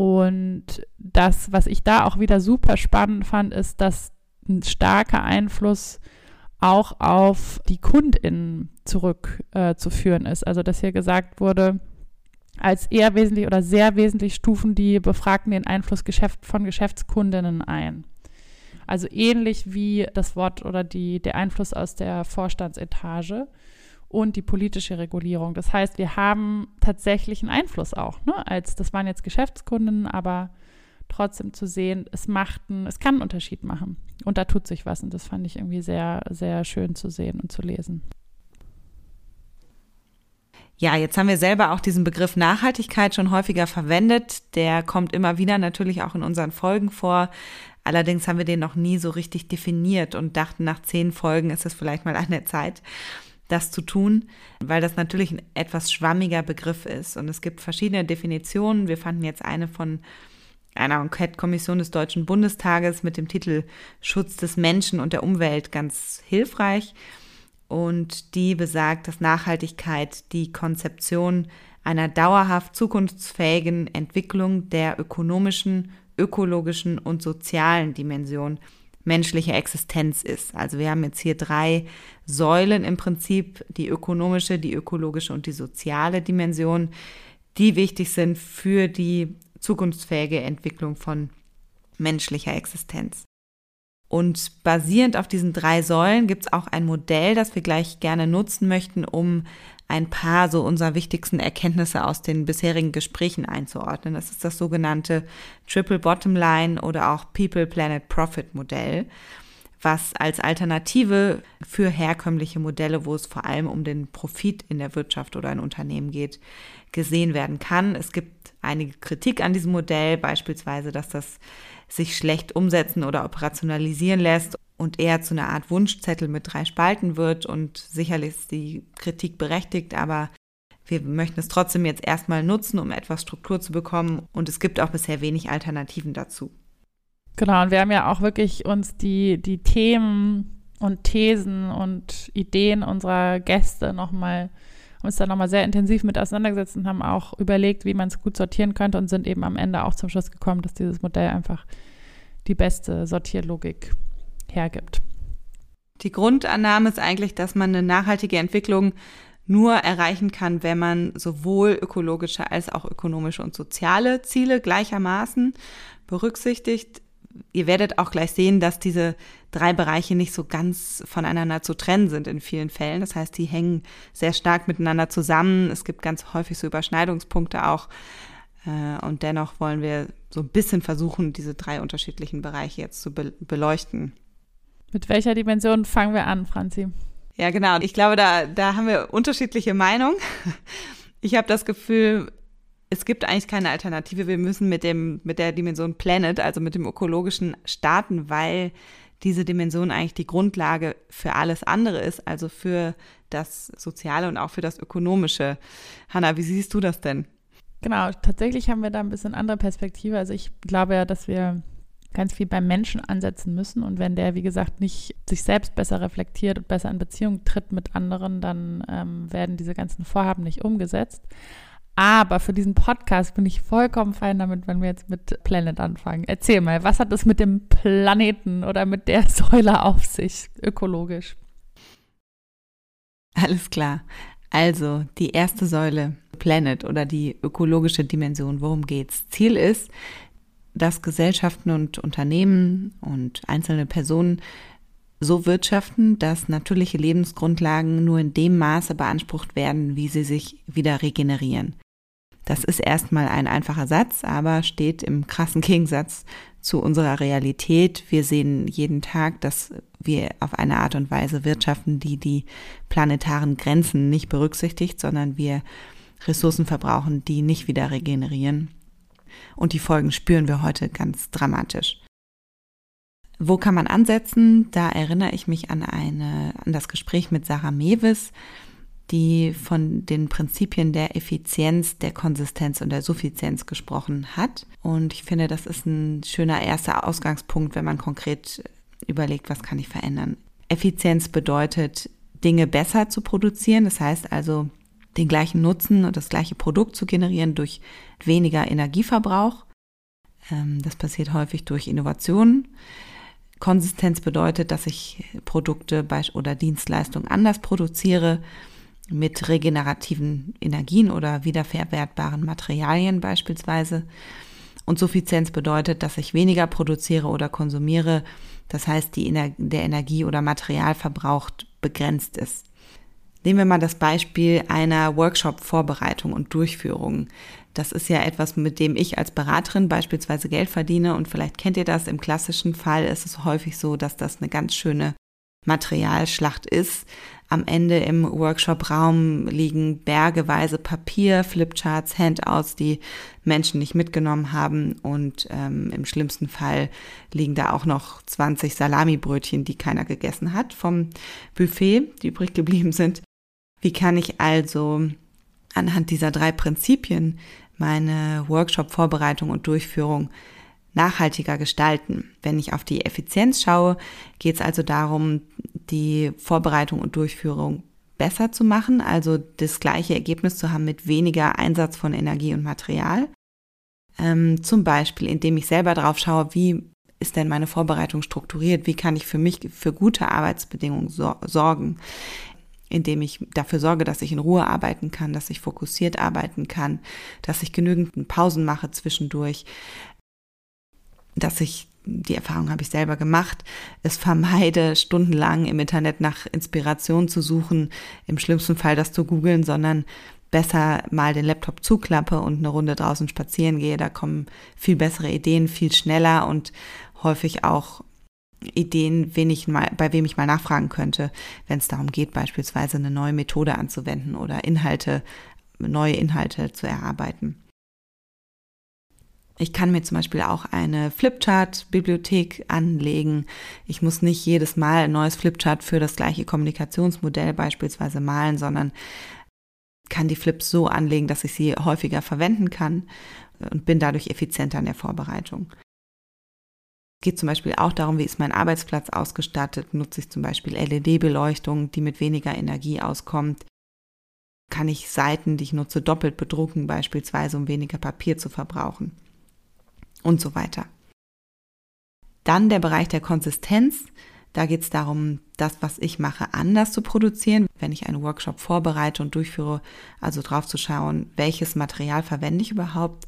und das, was ich da auch wieder super spannend fand, ist, dass ein starker Einfluss auch auf die KundInnen zurückzuführen äh, ist. Also, dass hier gesagt wurde, als eher wesentlich oder sehr wesentlich stufen die Befragten den Einfluss Geschäft von Geschäftskundinnen ein. Also ähnlich wie das Wort oder die, der Einfluss aus der Vorstandsetage und die politische Regulierung. Das heißt, wir haben tatsächlich einen Einfluss auch. Ne? Als das waren jetzt Geschäftskunden, aber trotzdem zu sehen, es macht einen, es kann einen Unterschied machen. Und da tut sich was. Und das fand ich irgendwie sehr, sehr schön zu sehen und zu lesen. Ja, jetzt haben wir selber auch diesen Begriff Nachhaltigkeit schon häufiger verwendet. Der kommt immer wieder natürlich auch in unseren Folgen vor. Allerdings haben wir den noch nie so richtig definiert und dachten, nach zehn Folgen ist es vielleicht mal an der Zeit das zu tun, weil das natürlich ein etwas schwammiger Begriff ist. Und es gibt verschiedene Definitionen. Wir fanden jetzt eine von einer Enquete-Kommission des Deutschen Bundestages mit dem Titel Schutz des Menschen und der Umwelt ganz hilfreich. Und die besagt, dass Nachhaltigkeit die Konzeption einer dauerhaft zukunftsfähigen Entwicklung der ökonomischen, ökologischen und sozialen Dimension menschliche Existenz ist. Also wir haben jetzt hier drei Säulen im Prinzip, die ökonomische, die ökologische und die soziale Dimension, die wichtig sind für die zukunftsfähige Entwicklung von menschlicher Existenz. Und basierend auf diesen drei Säulen gibt es auch ein Modell, das wir gleich gerne nutzen möchten, um ein paar so unserer wichtigsten Erkenntnisse aus den bisherigen Gesprächen einzuordnen. Das ist das sogenannte Triple Bottom Line oder auch People Planet Profit Modell, was als Alternative für herkömmliche Modelle, wo es vor allem um den Profit in der Wirtschaft oder in Unternehmen geht, gesehen werden kann. Es gibt einige Kritik an diesem Modell, beispielsweise, dass das sich schlecht umsetzen oder operationalisieren lässt und eher zu einer Art Wunschzettel mit drei Spalten wird. Und sicherlich ist die Kritik berechtigt, aber wir möchten es trotzdem jetzt erstmal nutzen, um etwas Struktur zu bekommen. Und es gibt auch bisher wenig Alternativen dazu. Genau, und wir haben ja auch wirklich uns die, die Themen und Thesen und Ideen unserer Gäste nochmal, uns da nochmal sehr intensiv mit auseinandergesetzt und haben auch überlegt, wie man es gut sortieren könnte und sind eben am Ende auch zum Schluss gekommen, dass dieses Modell einfach die beste Sortierlogik hergibt. Die Grundannahme ist eigentlich, dass man eine nachhaltige Entwicklung nur erreichen kann, wenn man sowohl ökologische als auch ökonomische und soziale Ziele gleichermaßen berücksichtigt. Ihr werdet auch gleich sehen, dass diese drei Bereiche nicht so ganz voneinander zu trennen sind in vielen Fällen. Das heißt, die hängen sehr stark miteinander zusammen. Es gibt ganz häufig so Überschneidungspunkte auch. Äh, und dennoch wollen wir so ein bisschen versuchen, diese drei unterschiedlichen Bereiche jetzt zu beleuchten. Mit welcher Dimension fangen wir an, Franzi? Ja, genau. Ich glaube, da, da haben wir unterschiedliche Meinungen. Ich habe das Gefühl, es gibt eigentlich keine Alternative. Wir müssen mit dem, mit der Dimension Planet, also mit dem ökologischen starten, weil diese Dimension eigentlich die Grundlage für alles andere ist, also für das Soziale und auch für das Ökonomische. Hanna, wie siehst du das denn? Genau, tatsächlich haben wir da ein bisschen andere Perspektive. Also ich glaube ja, dass wir ganz viel beim Menschen ansetzen müssen. Und wenn der, wie gesagt, nicht sich selbst besser reflektiert und besser in Beziehung tritt mit anderen, dann ähm, werden diese ganzen Vorhaben nicht umgesetzt. Aber für diesen Podcast bin ich vollkommen fein damit, wenn wir jetzt mit Planet anfangen. Erzähl mal, was hat es mit dem Planeten oder mit der <laughs> Säule auf sich, ökologisch? Alles klar. Also die erste Säule, Planet oder die ökologische Dimension, worum geht's? Ziel ist, dass Gesellschaften und Unternehmen und einzelne Personen so wirtschaften, dass natürliche Lebensgrundlagen nur in dem Maße beansprucht werden, wie sie sich wieder regenerieren. Das ist erstmal ein einfacher Satz, aber steht im krassen Gegensatz zu unserer Realität. Wir sehen jeden Tag, dass wir auf eine Art und Weise wirtschaften, die die planetaren Grenzen nicht berücksichtigt, sondern wir Ressourcen verbrauchen, die nicht wieder regenerieren. Und die Folgen spüren wir heute ganz dramatisch. Wo kann man ansetzen? Da erinnere ich mich an eine, an das Gespräch mit Sarah Mewes, die von den Prinzipien der Effizienz, der Konsistenz und der Suffizienz gesprochen hat. Und ich finde, das ist ein schöner erster Ausgangspunkt, wenn man konkret überlegt, was kann ich verändern. Effizienz bedeutet, Dinge besser zu produzieren. Das heißt also, den gleichen Nutzen und das gleiche Produkt zu generieren durch weniger Energieverbrauch. Ähm, das passiert häufig durch Innovationen. Konsistenz bedeutet, dass ich Produkte oder Dienstleistungen anders produziere, mit regenerativen Energien oder wiederverwertbaren Materialien beispielsweise. Und Suffizienz bedeutet, dass ich weniger produziere oder konsumiere. Das heißt, die, der Energie- oder Materialverbrauch begrenzt ist. Nehmen wir mal das Beispiel einer Workshop-Vorbereitung und Durchführung. Das ist ja etwas, mit dem ich als Beraterin beispielsweise Geld verdiene und vielleicht kennt ihr das. Im klassischen Fall ist es häufig so, dass das eine ganz schöne Materialschlacht ist. Am Ende im Workshop-Raum liegen bergeweise Papier, Flipcharts, Handouts, die Menschen nicht mitgenommen haben. Und ähm, im schlimmsten Fall liegen da auch noch 20 Salamibrötchen, die keiner gegessen hat vom Buffet, die übrig geblieben sind. Wie kann ich also anhand dieser drei Prinzipien meine Workshop-Vorbereitung und Durchführung nachhaltiger gestalten. Wenn ich auf die Effizienz schaue, geht es also darum, die Vorbereitung und Durchführung besser zu machen, also das gleiche Ergebnis zu haben mit weniger Einsatz von Energie und Material. Ähm, zum Beispiel, indem ich selber drauf schaue, wie ist denn meine Vorbereitung strukturiert, wie kann ich für mich für gute Arbeitsbedingungen so sorgen, indem ich dafür sorge, dass ich in Ruhe arbeiten kann, dass ich fokussiert arbeiten kann, dass ich genügend Pausen mache zwischendurch, dass ich, die Erfahrung habe ich selber gemacht, es vermeide, stundenlang im Internet nach Inspiration zu suchen, im schlimmsten Fall das zu googeln, sondern besser mal den Laptop zuklappe und eine Runde draußen spazieren gehe. Da kommen viel bessere Ideen, viel schneller und häufig auch Ideen, wen ich mal, bei wem ich mal nachfragen könnte, wenn es darum geht, beispielsweise eine neue Methode anzuwenden oder Inhalte, neue Inhalte zu erarbeiten. Ich kann mir zum Beispiel auch eine Flipchart-Bibliothek anlegen. Ich muss nicht jedes Mal ein neues Flipchart für das gleiche Kommunikationsmodell beispielsweise malen, sondern kann die Flips so anlegen, dass ich sie häufiger verwenden kann und bin dadurch effizienter in der Vorbereitung. Geht zum Beispiel auch darum, wie ist mein Arbeitsplatz ausgestattet. Nutze ich zum Beispiel LED-Beleuchtung, die mit weniger Energie auskommt. Kann ich Seiten, die ich nutze, doppelt bedrucken, beispielsweise, um weniger Papier zu verbrauchen und so weiter. Dann der Bereich der Konsistenz. Da geht es darum, das, was ich mache, anders zu produzieren. Wenn ich einen Workshop vorbereite und durchführe, also drauf zu schauen, welches Material verwende ich überhaupt.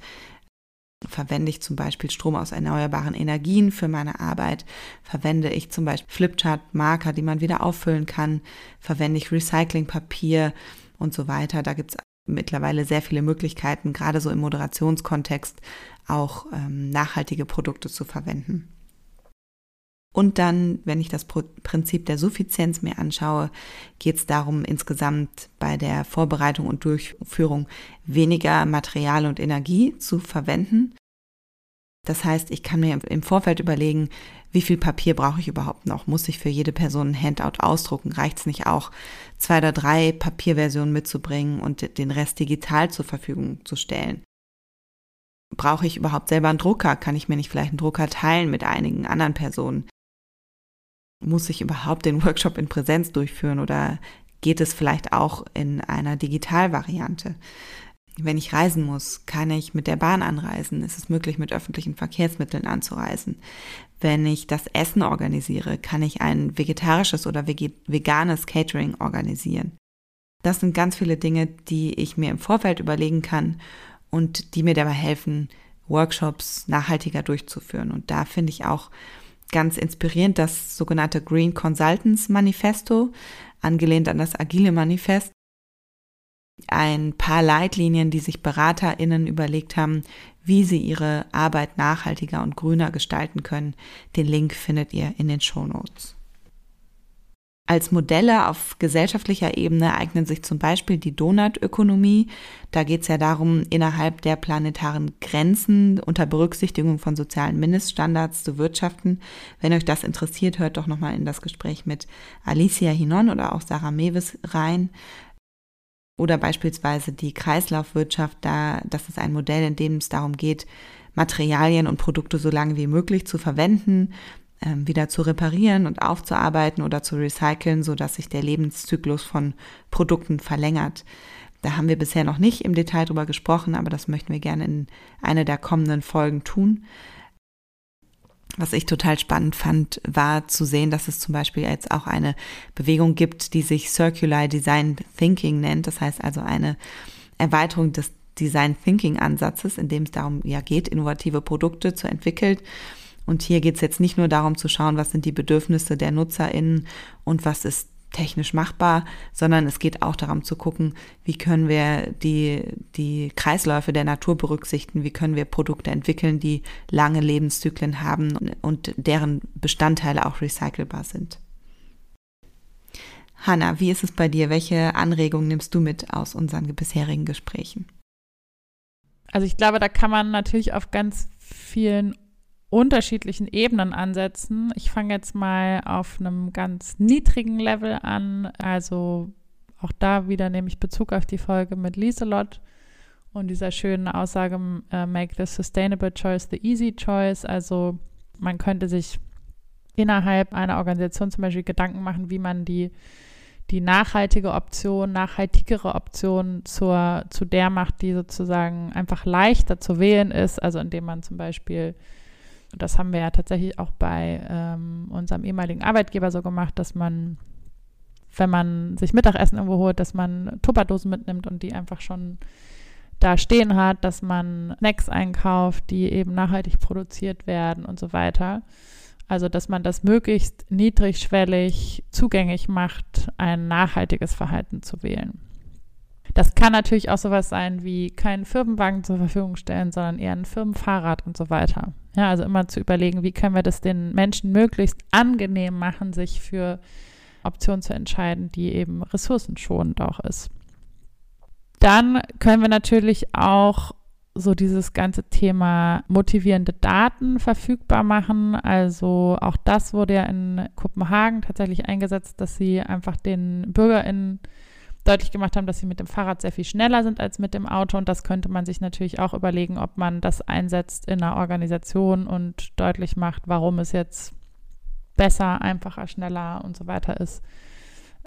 Verwende ich zum Beispiel Strom aus erneuerbaren Energien für meine Arbeit? Verwende ich zum Beispiel Flipchart-Marker, die man wieder auffüllen kann? Verwende ich Recyclingpapier und so weiter? Da gibt es mittlerweile sehr viele Möglichkeiten, gerade so im Moderationskontext auch ähm, nachhaltige Produkte zu verwenden. Und dann, wenn ich das Prinzip der Suffizienz mir anschaue, geht es darum, insgesamt bei der Vorbereitung und Durchführung weniger Material und Energie zu verwenden. Das heißt, ich kann mir im Vorfeld überlegen, wie viel Papier brauche ich überhaupt noch? Muss ich für jede Person ein Handout ausdrucken? Reicht es nicht auch, zwei oder drei Papierversionen mitzubringen und den Rest digital zur Verfügung zu stellen? Brauche ich überhaupt selber einen Drucker? Kann ich mir nicht vielleicht einen Drucker teilen mit einigen anderen Personen? Muss ich überhaupt den Workshop in Präsenz durchführen oder geht es vielleicht auch in einer Digitalvariante? Wenn ich reisen muss, kann ich mit der Bahn anreisen? Ist es möglich, mit öffentlichen Verkehrsmitteln anzureisen? Wenn ich das Essen organisiere, kann ich ein vegetarisches oder veganes Catering organisieren? Das sind ganz viele Dinge, die ich mir im Vorfeld überlegen kann und die mir dabei helfen, Workshops nachhaltiger durchzuführen. Und da finde ich auch ganz inspirierend das sogenannte Green Consultants Manifesto, angelehnt an das Agile Manifest. Ein paar Leitlinien, die sich BeraterInnen überlegt haben, wie sie ihre Arbeit nachhaltiger und grüner gestalten können. Den Link findet ihr in den Show Notes. Als Modelle auf gesellschaftlicher Ebene eignen sich zum Beispiel die Donutökonomie. Da geht es ja darum, innerhalb der planetaren Grenzen unter Berücksichtigung von sozialen Mindeststandards zu wirtschaften. Wenn euch das interessiert, hört doch nochmal in das Gespräch mit Alicia Hinon oder auch Sarah Mewes rein. Oder beispielsweise die Kreislaufwirtschaft, da, das ist ein Modell, in dem es darum geht, Materialien und Produkte so lange wie möglich zu verwenden wieder zu reparieren und aufzuarbeiten oder zu recyceln, so dass sich der Lebenszyklus von Produkten verlängert. Da haben wir bisher noch nicht im Detail drüber gesprochen, aber das möchten wir gerne in einer der kommenden Folgen tun. Was ich total spannend fand, war zu sehen, dass es zum Beispiel jetzt auch eine Bewegung gibt, die sich Circular Design Thinking nennt. Das heißt also eine Erweiterung des Design Thinking Ansatzes, in dem es darum ja geht, innovative Produkte zu entwickeln und hier geht es jetzt nicht nur darum zu schauen, was sind die Bedürfnisse der NutzerInnen und was ist technisch machbar, sondern es geht auch darum zu gucken, wie können wir die, die Kreisläufe der Natur berücksichtigen, wie können wir Produkte entwickeln, die lange Lebenszyklen haben und deren Bestandteile auch recycelbar sind. Hanna, wie ist es bei dir? Welche Anregungen nimmst du mit aus unseren bisherigen Gesprächen? Also ich glaube, da kann man natürlich auf ganz vielen unterschiedlichen Ebenen ansetzen. Ich fange jetzt mal auf einem ganz niedrigen Level an. Also auch da wieder nehme ich Bezug auf die Folge mit Lieselot und dieser schönen Aussage, uh, make the sustainable choice the easy choice. Also man könnte sich innerhalb einer Organisation zum Beispiel Gedanken machen, wie man die, die nachhaltige Option, nachhaltigere Option zur, zu der macht, die sozusagen einfach leichter zu wählen ist. Also indem man zum Beispiel das haben wir ja tatsächlich auch bei ähm, unserem ehemaligen Arbeitgeber so gemacht, dass man, wenn man sich Mittagessen irgendwo holt, dass man Tupperdosen mitnimmt und die einfach schon da stehen hat, dass man Snacks einkauft, die eben nachhaltig produziert werden und so weiter. Also, dass man das möglichst niedrigschwellig zugänglich macht, ein nachhaltiges Verhalten zu wählen. Das kann natürlich auch sowas sein wie keinen Firmenwagen zur Verfügung stellen, sondern eher ein Firmenfahrrad und so weiter. Ja, also immer zu überlegen, wie können wir das den Menschen möglichst angenehm machen, sich für Optionen zu entscheiden, die eben ressourcenschonend auch ist. Dann können wir natürlich auch so dieses ganze Thema motivierende Daten verfügbar machen. Also auch das wurde ja in Kopenhagen tatsächlich eingesetzt, dass sie einfach den BürgerInnen deutlich gemacht haben, dass sie mit dem Fahrrad sehr viel schneller sind als mit dem Auto. Und das könnte man sich natürlich auch überlegen, ob man das einsetzt in einer Organisation und deutlich macht, warum es jetzt besser, einfacher, schneller und so weiter ist.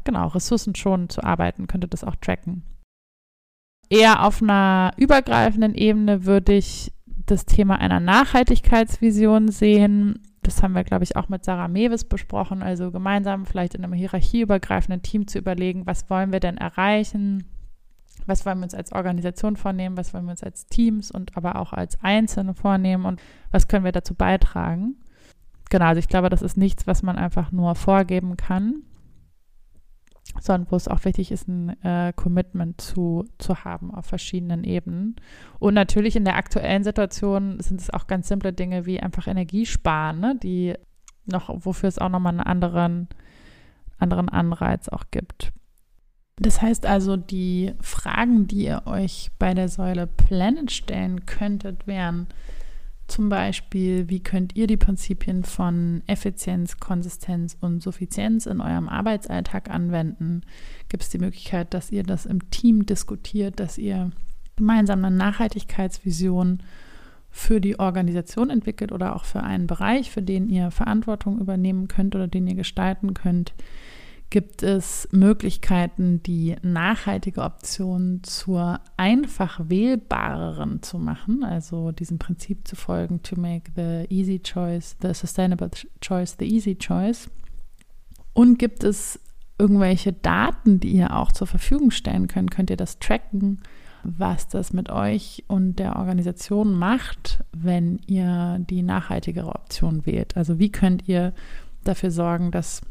Genau, ressourcenschonend zu arbeiten, könnte das auch tracken. Eher auf einer übergreifenden Ebene würde ich das Thema einer Nachhaltigkeitsvision sehen das haben wir, glaube ich, auch mit Sarah Mewes besprochen, also gemeinsam vielleicht in einem hierarchieübergreifenden Team zu überlegen, was wollen wir denn erreichen, was wollen wir uns als Organisation vornehmen, was wollen wir uns als Teams und aber auch als Einzelne vornehmen? Und was können wir dazu beitragen. Genau, also ich glaube, das ist nichts, was man einfach nur vorgeben kann, sondern wo es auch wichtig ist, ein äh, Commitment zu, zu haben auf verschiedenen Ebenen. Und natürlich in der aktuellen Situation sind es auch ganz simple Dinge wie einfach Energiesparen, ne, die noch, wofür es auch nochmal einen anderen, anderen Anreiz auch gibt. Das heißt also, die Fragen, die ihr euch bei der Säule Planet stellen könntet, wären, zum Beispiel, wie könnt ihr die Prinzipien von Effizienz, Konsistenz und Suffizienz in eurem Arbeitsalltag anwenden? Gibt es die Möglichkeit, dass ihr das im Team diskutiert, dass ihr gemeinsam eine Nachhaltigkeitsvision für die Organisation entwickelt oder auch für einen Bereich, für den ihr Verantwortung übernehmen könnt oder den ihr gestalten könnt? Gibt es Möglichkeiten, die nachhaltige Option zur einfach wählbareren zu machen, also diesem Prinzip zu folgen, to make the easy choice, the sustainable choice, the easy choice. Und gibt es irgendwelche Daten, die ihr auch zur Verfügung stellen könnt? Könnt ihr das tracken? was das mit euch und der Organisation macht, wenn ihr die nachhaltigere Option wählt. Also wie könnt ihr dafür sorgen, dass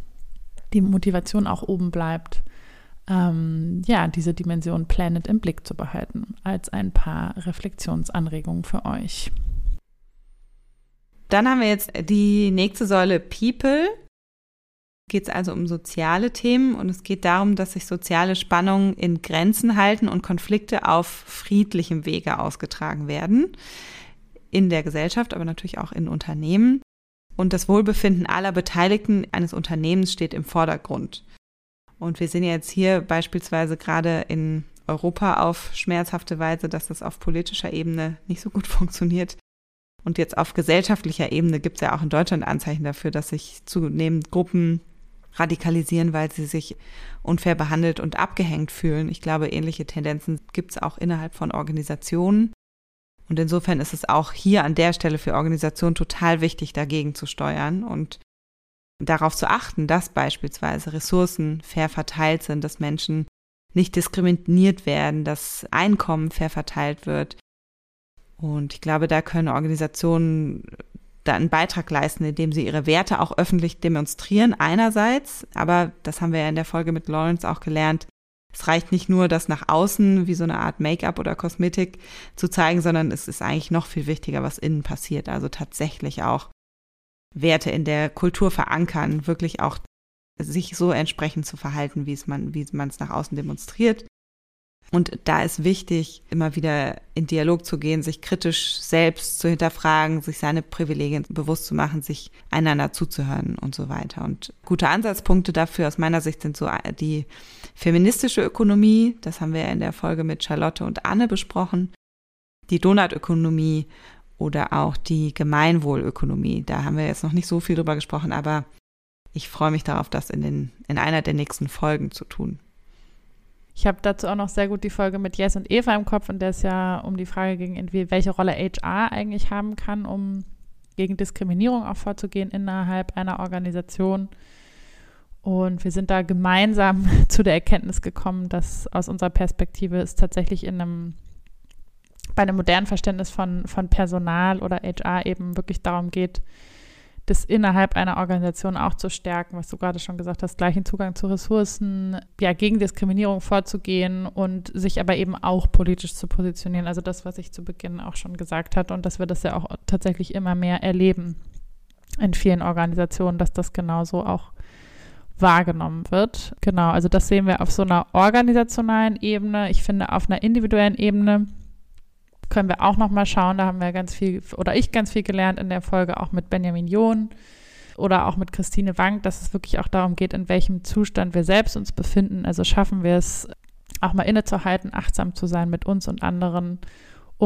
die Motivation auch oben bleibt, ähm, ja, diese Dimension Planet im Blick zu behalten, als ein paar Reflexionsanregungen für euch. Dann haben wir jetzt die nächste Säule People. Geht es also um soziale Themen und es geht darum, dass sich soziale Spannungen in Grenzen halten und Konflikte auf friedlichem Wege ausgetragen werden. In der Gesellschaft, aber natürlich auch in Unternehmen. Und das Wohlbefinden aller Beteiligten eines Unternehmens steht im Vordergrund. Und wir sehen jetzt hier beispielsweise gerade in Europa auf schmerzhafte Weise, dass das auf politischer Ebene nicht so gut <laughs> funktioniert. Und jetzt auf gesellschaftlicher Ebene gibt es ja auch in Deutschland Anzeichen dafür, dass sich zunehmend Gruppen radikalisieren, weil sie sich unfair behandelt und abgehängt fühlen. Ich glaube, ähnliche Tendenzen gibt es auch innerhalb von Organisationen. Und insofern ist es auch hier an der Stelle für Organisationen total wichtig, dagegen zu steuern und darauf zu achten, dass beispielsweise Ressourcen fair verteilt sind, dass Menschen nicht diskriminiert werden, dass Einkommen fair verteilt wird. Und ich glaube, da können Organisationen da einen Beitrag leisten, indem sie ihre Werte auch öffentlich demonstrieren, einerseits, aber das haben wir ja in der Folge mit Lawrence auch gelernt, es reicht nicht nur, das nach außen wie so eine Art Make-up oder Kosmetik zu zeigen, sondern es ist eigentlich noch viel wichtiger, was innen passiert. Also tatsächlich auch Werte in der Kultur verankern, wirklich auch sich so entsprechend zu verhalten, wie es man, wie man es nach außen demonstriert. Und da ist wichtig, immer wieder in Dialog zu gehen, sich kritisch selbst zu hinterfragen, sich seine Privilegien bewusst zu machen, sich einander zuzuhören und so weiter. Und gute Ansatzpunkte dafür aus meiner Sicht sind so die feministische Ökonomie, das haben wir ja in der Folge mit Charlotte und Anne besprochen, die Donutökonomie oder auch die Gemeinwohlökonomie. Da haben wir jetzt noch nicht so viel drüber gesprochen, aber ich freue mich darauf, das in, den, in einer der nächsten Folgen zu tun. Ich habe dazu auch noch sehr gut die Folge mit Jess und Eva im Kopf, und der es ja um die Frage ging, welche Rolle HR eigentlich haben kann, um gegen Diskriminierung auch vorzugehen innerhalb einer Organisation. Und wir sind da gemeinsam <laughs> zu der Erkenntnis gekommen, dass aus unserer Perspektive es tatsächlich in einem, bei einem modernen Verständnis von, von Personal oder HR eben wirklich darum geht, das innerhalb einer Organisation auch zu stärken, was du gerade schon gesagt hast, gleichen Zugang zu Ressourcen, ja, gegen Diskriminierung vorzugehen und sich aber eben auch politisch zu positionieren. Also das, was ich zu Beginn auch schon gesagt hat und dass wir das ja auch tatsächlich immer mehr erleben in vielen Organisationen, dass das genauso auch wahrgenommen wird. Genau, also das sehen wir auf so einer organisationalen Ebene. Ich finde, auf einer individuellen Ebene können wir auch noch mal schauen. Da haben wir ganz viel oder ich ganz viel gelernt in der Folge auch mit Benjamin John oder auch mit Christine Wank, dass es wirklich auch darum geht, in welchem Zustand wir selbst uns befinden. Also schaffen wir es auch mal innezuhalten, achtsam zu sein mit uns und anderen,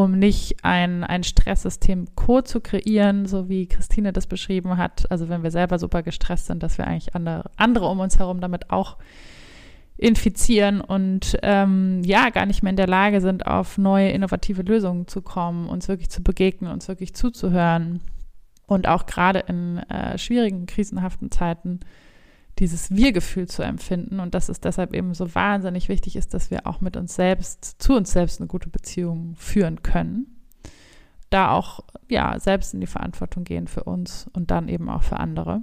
um nicht ein, ein Stresssystem Co zu kreieren, so wie Christine das beschrieben hat. Also wenn wir selber super gestresst sind, dass wir eigentlich andere, andere um uns herum damit auch infizieren und ähm, ja, gar nicht mehr in der Lage sind, auf neue innovative Lösungen zu kommen, uns wirklich zu begegnen, uns wirklich zuzuhören und auch gerade in äh, schwierigen, krisenhaften Zeiten dieses Wir-Gefühl zu empfinden und dass es deshalb eben so wahnsinnig wichtig ist, dass wir auch mit uns selbst, zu uns selbst eine gute Beziehung führen können. Da auch, ja, selbst in die Verantwortung gehen für uns und dann eben auch für andere.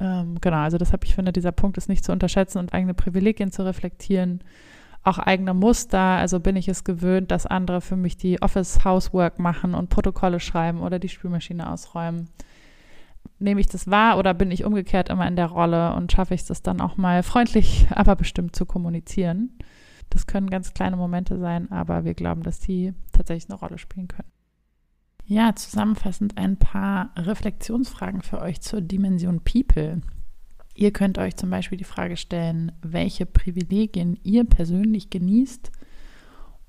Ähm, genau, also deshalb, ich finde, dieser Punkt ist nicht zu unterschätzen und eigene Privilegien zu reflektieren, auch eigene Muster. Also bin ich es gewöhnt, dass andere für mich die Office-Housework machen und Protokolle schreiben oder die Spülmaschine ausräumen. Nehme ich das wahr oder bin ich umgekehrt immer in der Rolle und schaffe ich es dann auch mal freundlich, <laughs> aber bestimmt zu kommunizieren? Das können ganz kleine Momente sein, aber wir glauben, dass die tatsächlich eine Rolle spielen können. Ja, zusammenfassend ein paar Reflexionsfragen für euch zur Dimension People. Ihr könnt euch zum Beispiel die Frage stellen, welche Privilegien ihr persönlich genießt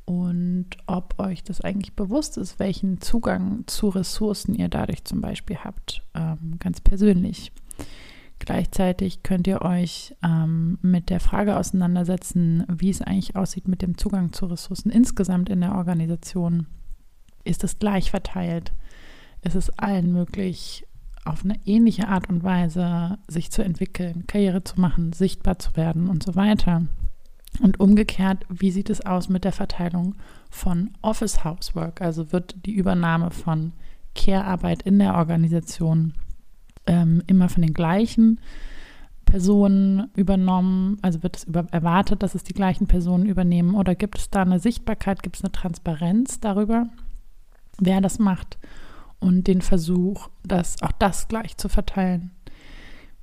und ob euch das eigentlich bewusst ist, welchen Zugang zu Ressourcen ihr dadurch zum Beispiel habt, ähm, ganz persönlich. Gleichzeitig könnt ihr euch ähm, mit der Frage auseinandersetzen, wie es eigentlich aussieht mit dem Zugang zu Ressourcen insgesamt in der Organisation ist es gleich verteilt? Ist es allen möglich, auf eine ähnliche Art und Weise sich zu entwickeln, Karriere zu machen, sichtbar zu werden und so weiter? Und umgekehrt, wie sieht es aus mit der Verteilung von Office Housework? Also wird die Übernahme von Care-Arbeit in der Organisation ähm, immer von den gleichen Personen übernommen? Also wird es über, erwartet, dass es die gleichen Personen übernehmen? Oder gibt es da eine Sichtbarkeit, gibt es eine Transparenz darüber, wer das macht? Und den Versuch, das, auch das gleich zu verteilen.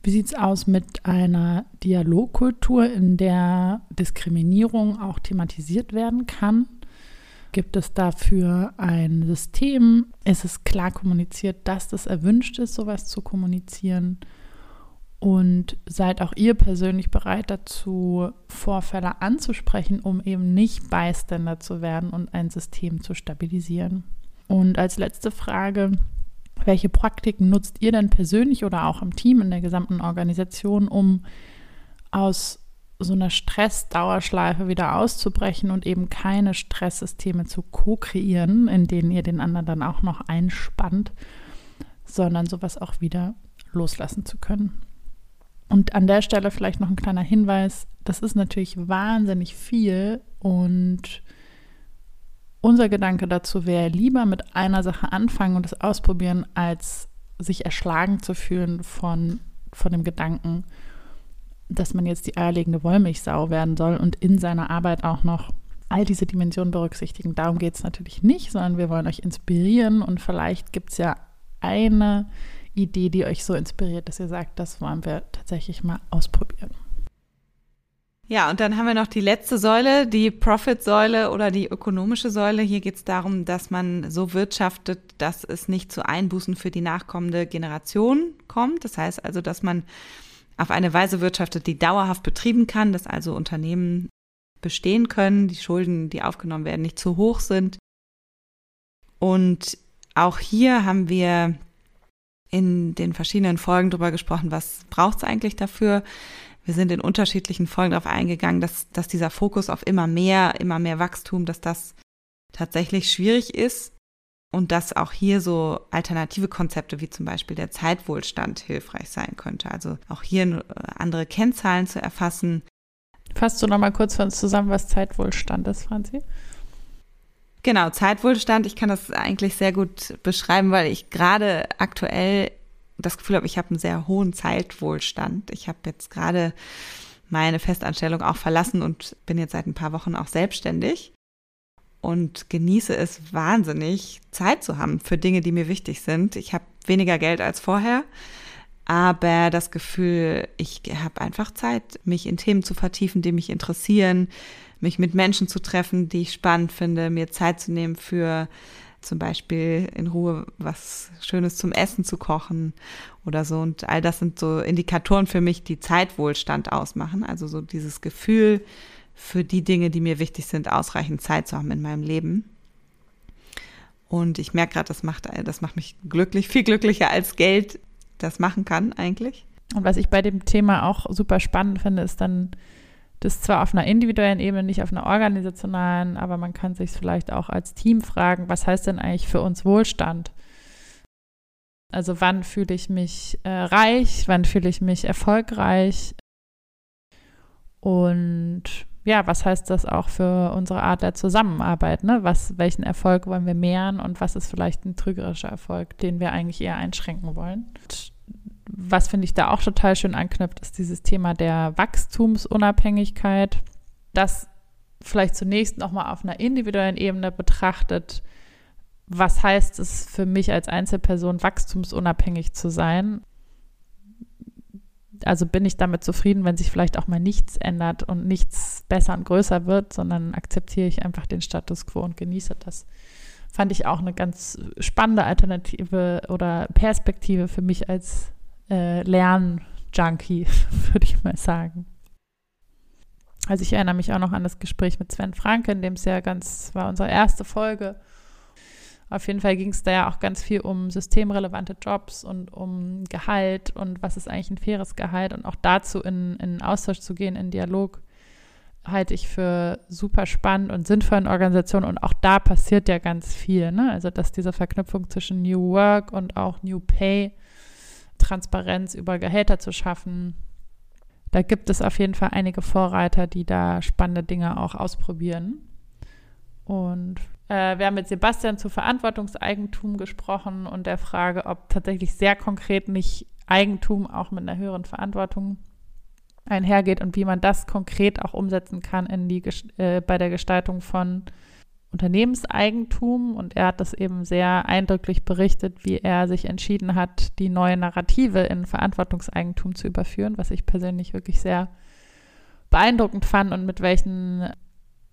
Wie sieht es aus mit einer Dialogkultur, in der Diskriminierung auch thematisiert werden kann? Gibt es dafür ein System? Ist es klar kommuniziert, dass das erwünscht ist, sowas zu kommunizieren? Und seid auch ihr persönlich bereit dazu, Vorfälle anzusprechen, um eben nicht Bystander zu werden und ein System zu stabilisieren? Und als letzte Frage, welche Praktiken nutzt ihr denn persönlich oder auch im Team in der gesamten Organisation, um aus so einer Stressdauerschleife wieder auszubrechen und eben keine Stresssysteme zu co-kreieren, in denen ihr den anderen dann auch noch einspannt, sondern sowas auch wieder loslassen zu können. Und an der Stelle vielleicht noch ein kleiner Hinweis, das ist natürlich wahnsinnig viel und unser Gedanke dazu wäre, lieber mit einer Sache anfangen und es ausprobieren, als sich erschlagen zu fühlen von, von dem Gedanken, dass man jetzt die eierlegende Wollmilchsau werden soll und in seiner Arbeit auch noch all diese Dimensionen berücksichtigen. Darum geht es natürlich nicht, sondern wir wollen euch inspirieren und vielleicht gibt es ja eine Idee, die euch so inspiriert, dass ihr sagt, das wollen wir tatsächlich mal ausprobieren. Ja, und dann haben wir noch die letzte Säule, die Profit-Säule oder die ökonomische Säule. Hier geht es darum, dass man so wirtschaftet, dass es nicht zu Einbußen für die nachkommende Generation kommt. Das heißt also, dass man auf eine Weise wirtschaftet, die dauerhaft betrieben kann, dass also Unternehmen bestehen können, die Schulden, die aufgenommen werden, nicht zu hoch sind. Und auch hier haben wir in den verschiedenen Folgen darüber gesprochen, was braucht es eigentlich dafür. Wir sind in unterschiedlichen Folgen darauf eingegangen, dass, dass dieser Fokus auf immer mehr, immer mehr Wachstum, dass das tatsächlich schwierig ist und dass auch hier so alternative Konzepte wie zum Beispiel der Zeitwohlstand hilfreich sein könnte. Also auch hier äh, andere Kennzahlen zu erfassen. Fasst du noch mal kurz für uns zusammen, was Zeitwohlstand ist, Franzi? Genau, Zeitwohlstand. Ich kann das eigentlich sehr gut beschreiben, weil ich gerade aktuell das Gefühl habe, ich habe einen sehr hohen Zeitwohlstand. Ich habe jetzt gerade meine Festanstellung auch verlassen und bin jetzt seit ein paar Wochen auch selbstständig und genieße es wahnsinnig, Zeit zu haben für Dinge, die mir wichtig sind. Ich habe weniger Geld als vorher, aber das Gefühl, ich habe einfach Zeit, mich in Themen zu vertiefen, die mich interessieren, mich mit Menschen zu treffen, die ich spannend finde, mir Zeit zu nehmen für zum Beispiel in Ruhe was Schönes zum Essen zu kochen oder so. Und all das sind so Indikatoren für mich, die Zeitwohlstand ausmachen. Also so dieses Gefühl, für die Dinge, die mir wichtig sind, ausreichend Zeit zu haben in meinem Leben. Und ich merke gerade, das macht, das macht mich glücklich, <laughs> viel glücklicher als Geld das machen kann eigentlich. Und was ich bei dem Thema auch super spannend finde, ist dann, das zwar auf einer individuellen Ebene, nicht auf einer organisationalen, aber man kann sich vielleicht auch als Team fragen, was heißt denn eigentlich für uns Wohlstand? Also wann fühle ich mich äh, reich, wann fühle ich mich erfolgreich? Und ja, was heißt das auch für unsere Art der Zusammenarbeit? Ne? Was, welchen Erfolg wollen wir mehren und was ist vielleicht ein trügerischer Erfolg, den wir eigentlich eher einschränken wollen? Und was finde ich da auch total schön anknüpft, ist dieses Thema der Wachstumsunabhängigkeit, das vielleicht zunächst nochmal auf einer individuellen Ebene betrachtet, was heißt es für mich als Einzelperson, wachstumsunabhängig zu sein? Also bin ich damit zufrieden, wenn sich vielleicht auch mal nichts ändert und nichts besser und größer wird, sondern akzeptiere ich einfach den Status quo und genieße das. Fand ich auch eine ganz spannende Alternative oder Perspektive für mich als äh, Lernjunkie, <laughs> würde ich mal sagen. Also ich erinnere mich auch noch an das Gespräch mit Sven Franke, in dem es ja ganz, war unsere erste Folge. Auf jeden Fall ging es da ja auch ganz viel um systemrelevante Jobs und um Gehalt und was ist eigentlich ein faires Gehalt und auch dazu in, in Austausch zu gehen, in Dialog, halte ich für super spannend und sinnvoll in Organisationen und auch da passiert ja ganz viel. Ne? Also dass diese Verknüpfung zwischen New Work und auch New Pay Transparenz über Gehälter zu schaffen. da gibt es auf jeden Fall einige Vorreiter, die da spannende Dinge auch ausprobieren. Und äh, wir haben mit Sebastian zu Verantwortungseigentum gesprochen und der Frage, ob tatsächlich sehr konkret nicht Eigentum auch mit einer höheren Verantwortung einhergeht und wie man das konkret auch umsetzen kann in die, äh, bei der Gestaltung von Unternehmenseigentum. Und er hat das eben sehr eindrücklich berichtet, wie er sich entschieden hat, die neue Narrative in Verantwortungseigentum zu überführen, was ich persönlich wirklich sehr beeindruckend fand und mit welchen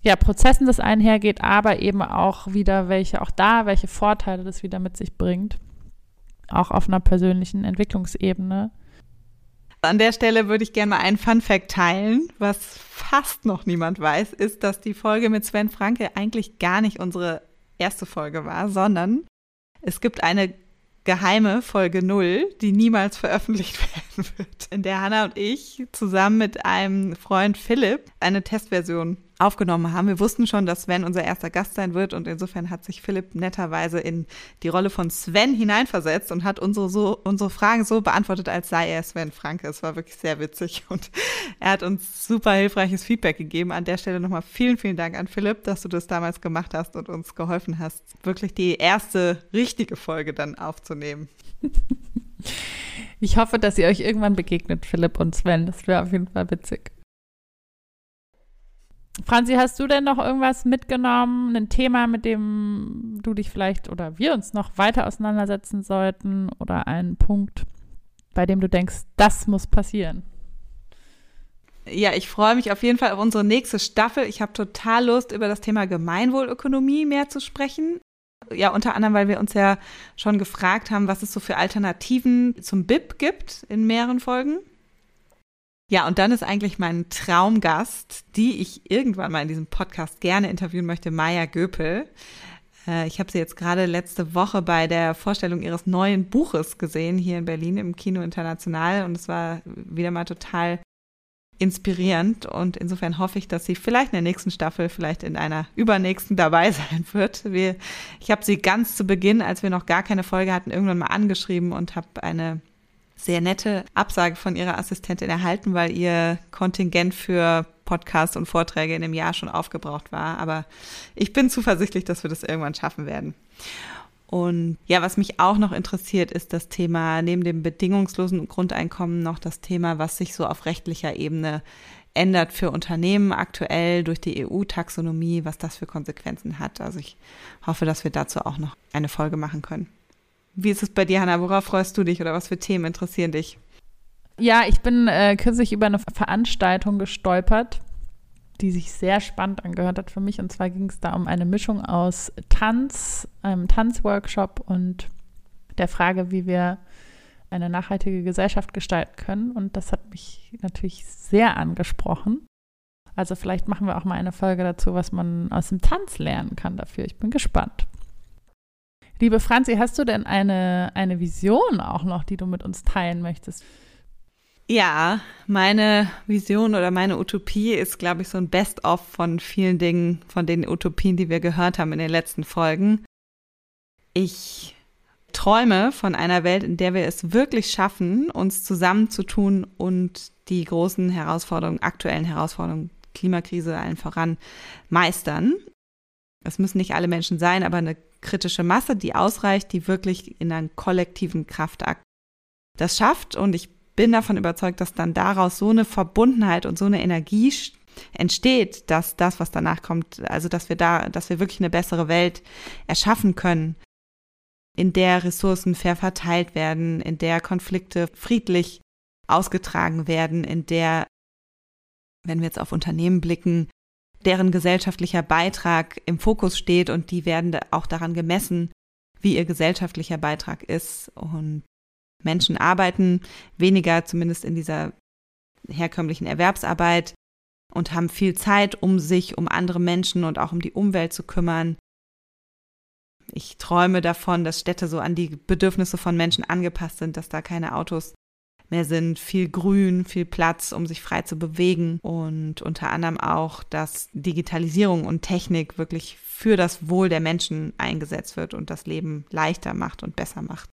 ja, Prozessen das einhergeht, aber eben auch wieder welche, auch da, welche Vorteile das wieder mit sich bringt, auch auf einer persönlichen Entwicklungsebene. An der Stelle würde ich gerne mal einen Fun Fact teilen, was fast noch niemand weiß, ist, dass die Folge mit Sven Franke eigentlich gar nicht unsere erste Folge war, sondern es gibt eine geheime Folge 0, die niemals veröffentlicht <laughs> werden wird, in der Hannah und ich zusammen mit einem Freund Philipp eine Testversion aufgenommen haben. Wir wussten schon, dass Sven unser erster Gast sein wird und insofern hat sich Philipp netterweise in die Rolle von Sven hineinversetzt und hat unsere, so, unsere Fragen so beantwortet, als sei er Sven Franke. Es war wirklich sehr witzig und er hat uns super hilfreiches Feedback gegeben. An der Stelle nochmal vielen, vielen Dank an Philipp, dass du das damals gemacht hast und uns geholfen hast, wirklich die erste richtige Folge dann aufzunehmen. <laughs> Ich hoffe, dass ihr euch irgendwann begegnet, Philipp und Sven. Das wäre auf jeden Fall witzig. Franzi, hast du denn noch irgendwas mitgenommen, ein Thema, mit dem du dich vielleicht oder wir uns noch weiter auseinandersetzen sollten oder einen Punkt, bei dem du denkst, das muss passieren? Ja, ich freue mich auf jeden Fall auf unsere nächste Staffel. Ich habe total Lust, über das Thema Gemeinwohlökonomie mehr zu sprechen. Ja, unter anderem, weil wir uns ja schon gefragt haben, was es so für Alternativen zum BIP gibt in mehreren Folgen. Ja, und dann ist eigentlich mein Traumgast, die ich irgendwann mal in diesem Podcast gerne interviewen möchte, Maya Göpel. Äh, ich habe sie jetzt gerade letzte Woche bei der Vorstellung ihres neuen Buches gesehen, hier in Berlin im Kino International. Und es war wieder mal total inspirierend. Und insofern hoffe ich, dass sie vielleicht in der nächsten Staffel, vielleicht in einer übernächsten dabei <laughs> sein wird. Wir, ich habe sie ganz zu Beginn, als wir noch gar keine Folge hatten, irgendwann mal angeschrieben und habe eine sehr nette Absage von ihrer Assistentin erhalten, weil ihr Kontingent für Podcasts und Vorträge in dem Jahr schon aufgebraucht war. Aber ich bin zuversichtlich, dass wir das irgendwann schaffen werden. Und ja, was mich auch noch interessiert, ist das Thema neben dem bedingungslosen Grundeinkommen noch das Thema, was sich so auf rechtlicher Ebene ändert für Unternehmen aktuell durch die EU-Taxonomie, was das für Konsequenzen hat. Also ich hoffe, dass wir dazu auch noch eine Folge machen können. Wie ist es bei dir, Hanna? Worauf freust du dich oder was für Themen interessieren dich? Ja, ich bin äh, kürzlich über eine Veranstaltung gestolpert, die sich sehr spannend angehört hat für mich. Und zwar ging es da um eine Mischung aus Tanz, einem Tanzworkshop und der Frage, wie wir eine nachhaltige Gesellschaft gestalten können. Und das hat mich natürlich sehr angesprochen. Also vielleicht machen wir auch mal eine Folge dazu, was man aus dem Tanz lernen kann dafür. Ich bin gespannt. Liebe Franzi, hast du denn eine, eine Vision auch noch, die du mit uns teilen möchtest? Ja, meine Vision oder meine Utopie ist, glaube ich, so ein Best-of von vielen Dingen, von den Utopien, die wir gehört haben in den letzten Folgen. Ich träume von einer Welt, in der wir es wirklich schaffen, uns zusammenzutun und die großen Herausforderungen, aktuellen Herausforderungen, Klimakrise allen voran meistern. Es müssen nicht alle Menschen sein, aber eine kritische Masse, die ausreicht, die wirklich in einem kollektiven Kraftakt das schafft. Und ich bin davon überzeugt, dass dann daraus so eine Verbundenheit und so eine Energie entsteht, dass das, was danach kommt, also dass wir da, dass wir wirklich eine bessere Welt erschaffen können, in der Ressourcen fair verteilt werden, in der Konflikte friedlich ausgetragen werden, in der, wenn wir jetzt auf Unternehmen blicken, deren gesellschaftlicher Beitrag im Fokus steht und die werden auch daran gemessen, wie ihr gesellschaftlicher Beitrag ist. Und Menschen arbeiten weniger, zumindest in dieser herkömmlichen Erwerbsarbeit und haben viel Zeit, um sich, um andere Menschen und auch um die Umwelt zu kümmern. Ich träume davon, dass Städte so an die Bedürfnisse von Menschen angepasst sind, dass da keine Autos mehr sind, viel Grün, viel Platz, um sich frei zu bewegen und unter anderem auch, dass Digitalisierung und Technik wirklich für das Wohl der Menschen eingesetzt wird und das Leben leichter macht und besser macht.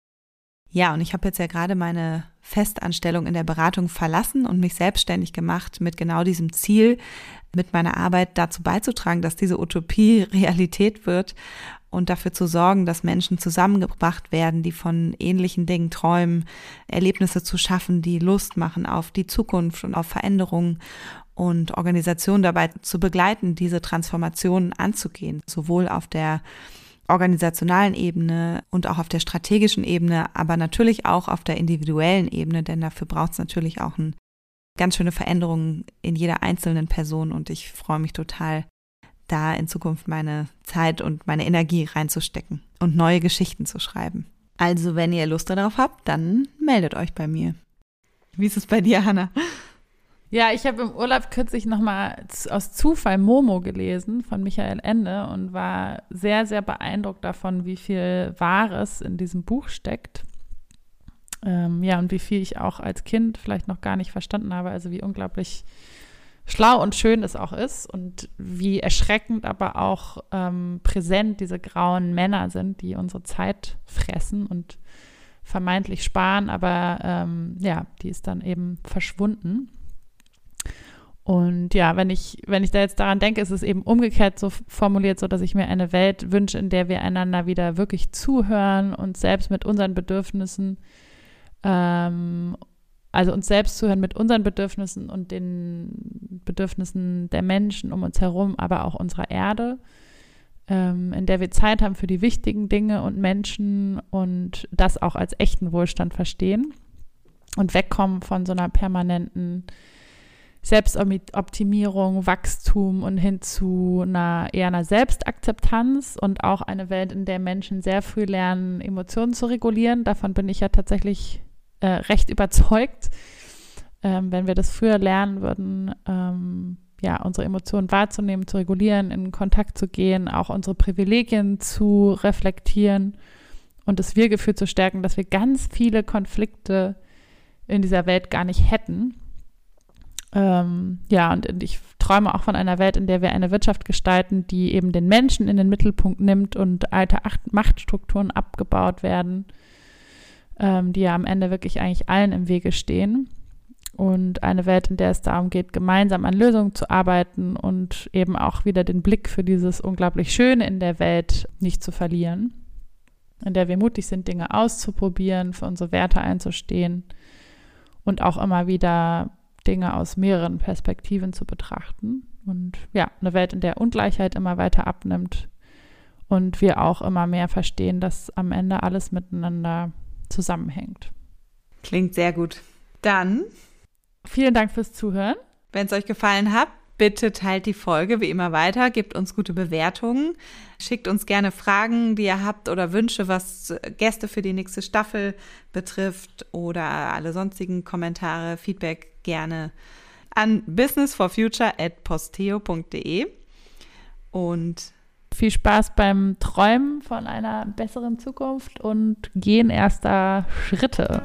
Ja, und ich habe jetzt ja gerade meine Festanstellung in der Beratung verlassen und mich selbstständig gemacht mit genau diesem Ziel, mit meiner Arbeit dazu beizutragen, dass diese Utopie <laughs> Realität wird und dafür zu sorgen, dass Menschen zusammengebracht werden, die von ähnlichen Dingen träumen, Erlebnisse zu schaffen, die Lust machen auf die Zukunft und auf Veränderungen und Organisationen dabei zu begleiten, diese Transformationen anzugehen, sowohl auf der organisationalen Ebene und auch auf der strategischen Ebene, aber natürlich auch auf der individuellen Ebene, denn dafür braucht es natürlich auch eine ganz schöne Veränderung in jeder einzelnen Person und ich freue mich total, da in Zukunft meine Zeit und meine Energie reinzustecken und neue Geschichten zu schreiben. Also, wenn ihr Lust darauf habt, dann meldet euch bei mir. Wie ist es bei dir, Hanna? Ja, ich habe im Urlaub kürzlich nochmal aus Zufall Momo gelesen von Michael Ende und war sehr, sehr beeindruckt davon, wie viel Wahres in diesem Buch steckt. Ähm, ja, und wie viel ich auch als Kind vielleicht noch gar nicht verstanden habe, also wie unglaublich schlau und schön es auch ist und wie erschreckend, aber auch ähm, präsent diese grauen Männer sind, die unsere Zeit fressen und vermeintlich sparen, aber ähm, ja, die ist dann eben verschwunden. Und ja, wenn ich, wenn ich da jetzt daran denke, ist es eben umgekehrt so formuliert, so dass ich mir eine Welt wünsche, in der wir einander wieder wirklich zuhören und selbst mit unseren Bedürfnissen, ähm, also uns selbst zuhören mit unseren Bedürfnissen und den Bedürfnissen der Menschen um uns herum, aber auch unserer Erde, ähm, in der wir Zeit haben für die wichtigen Dinge und Menschen und das auch als echten Wohlstand verstehen und wegkommen von so einer permanenten Selbstoptimierung, Wachstum und hin zu einer eher einer Selbstakzeptanz und auch eine Welt, in der Menschen sehr früh lernen, Emotionen zu regulieren. Davon bin ich ja tatsächlich äh, recht überzeugt. Ähm, wenn wir das früher lernen würden, ähm, ja, unsere Emotionen wahrzunehmen, zu regulieren, in Kontakt zu gehen, auch unsere Privilegien zu reflektieren und das Wir-Gefühl zu stärken, dass wir ganz viele Konflikte in dieser Welt gar nicht hätten ähm, ja, und ich träume auch von einer Welt, in der wir eine Wirtschaft gestalten, die eben den Menschen in den Mittelpunkt nimmt und alte Machtstrukturen abgebaut werden, ähm, die ja am Ende wirklich eigentlich allen im Wege stehen. Und eine Welt, in der es darum geht, gemeinsam an Lösungen zu arbeiten und eben auch wieder den Blick für dieses unglaublich Schöne in der Welt nicht zu verlieren. In der wir mutig sind, Dinge auszuprobieren, für unsere Werte einzustehen und auch immer wieder Dinge aus mehreren Perspektiven zu betrachten. Und ja, eine Welt, in der Ungleichheit immer weiter abnimmt und wir auch immer mehr verstehen, dass am Ende alles miteinander zusammenhängt. Klingt sehr gut. Dann. Vielen Dank fürs Zuhören. Wenn es euch gefallen hat, bitte teilt die Folge wie immer weiter, gebt uns gute Bewertungen, schickt uns gerne Fragen, die ihr habt oder Wünsche, was Gäste für die nächste Staffel betrifft oder alle sonstigen Kommentare, Feedback gerne an businessforfuture@posteo.de und viel Spaß beim Träumen von einer besseren Zukunft und gehen erster Schritte.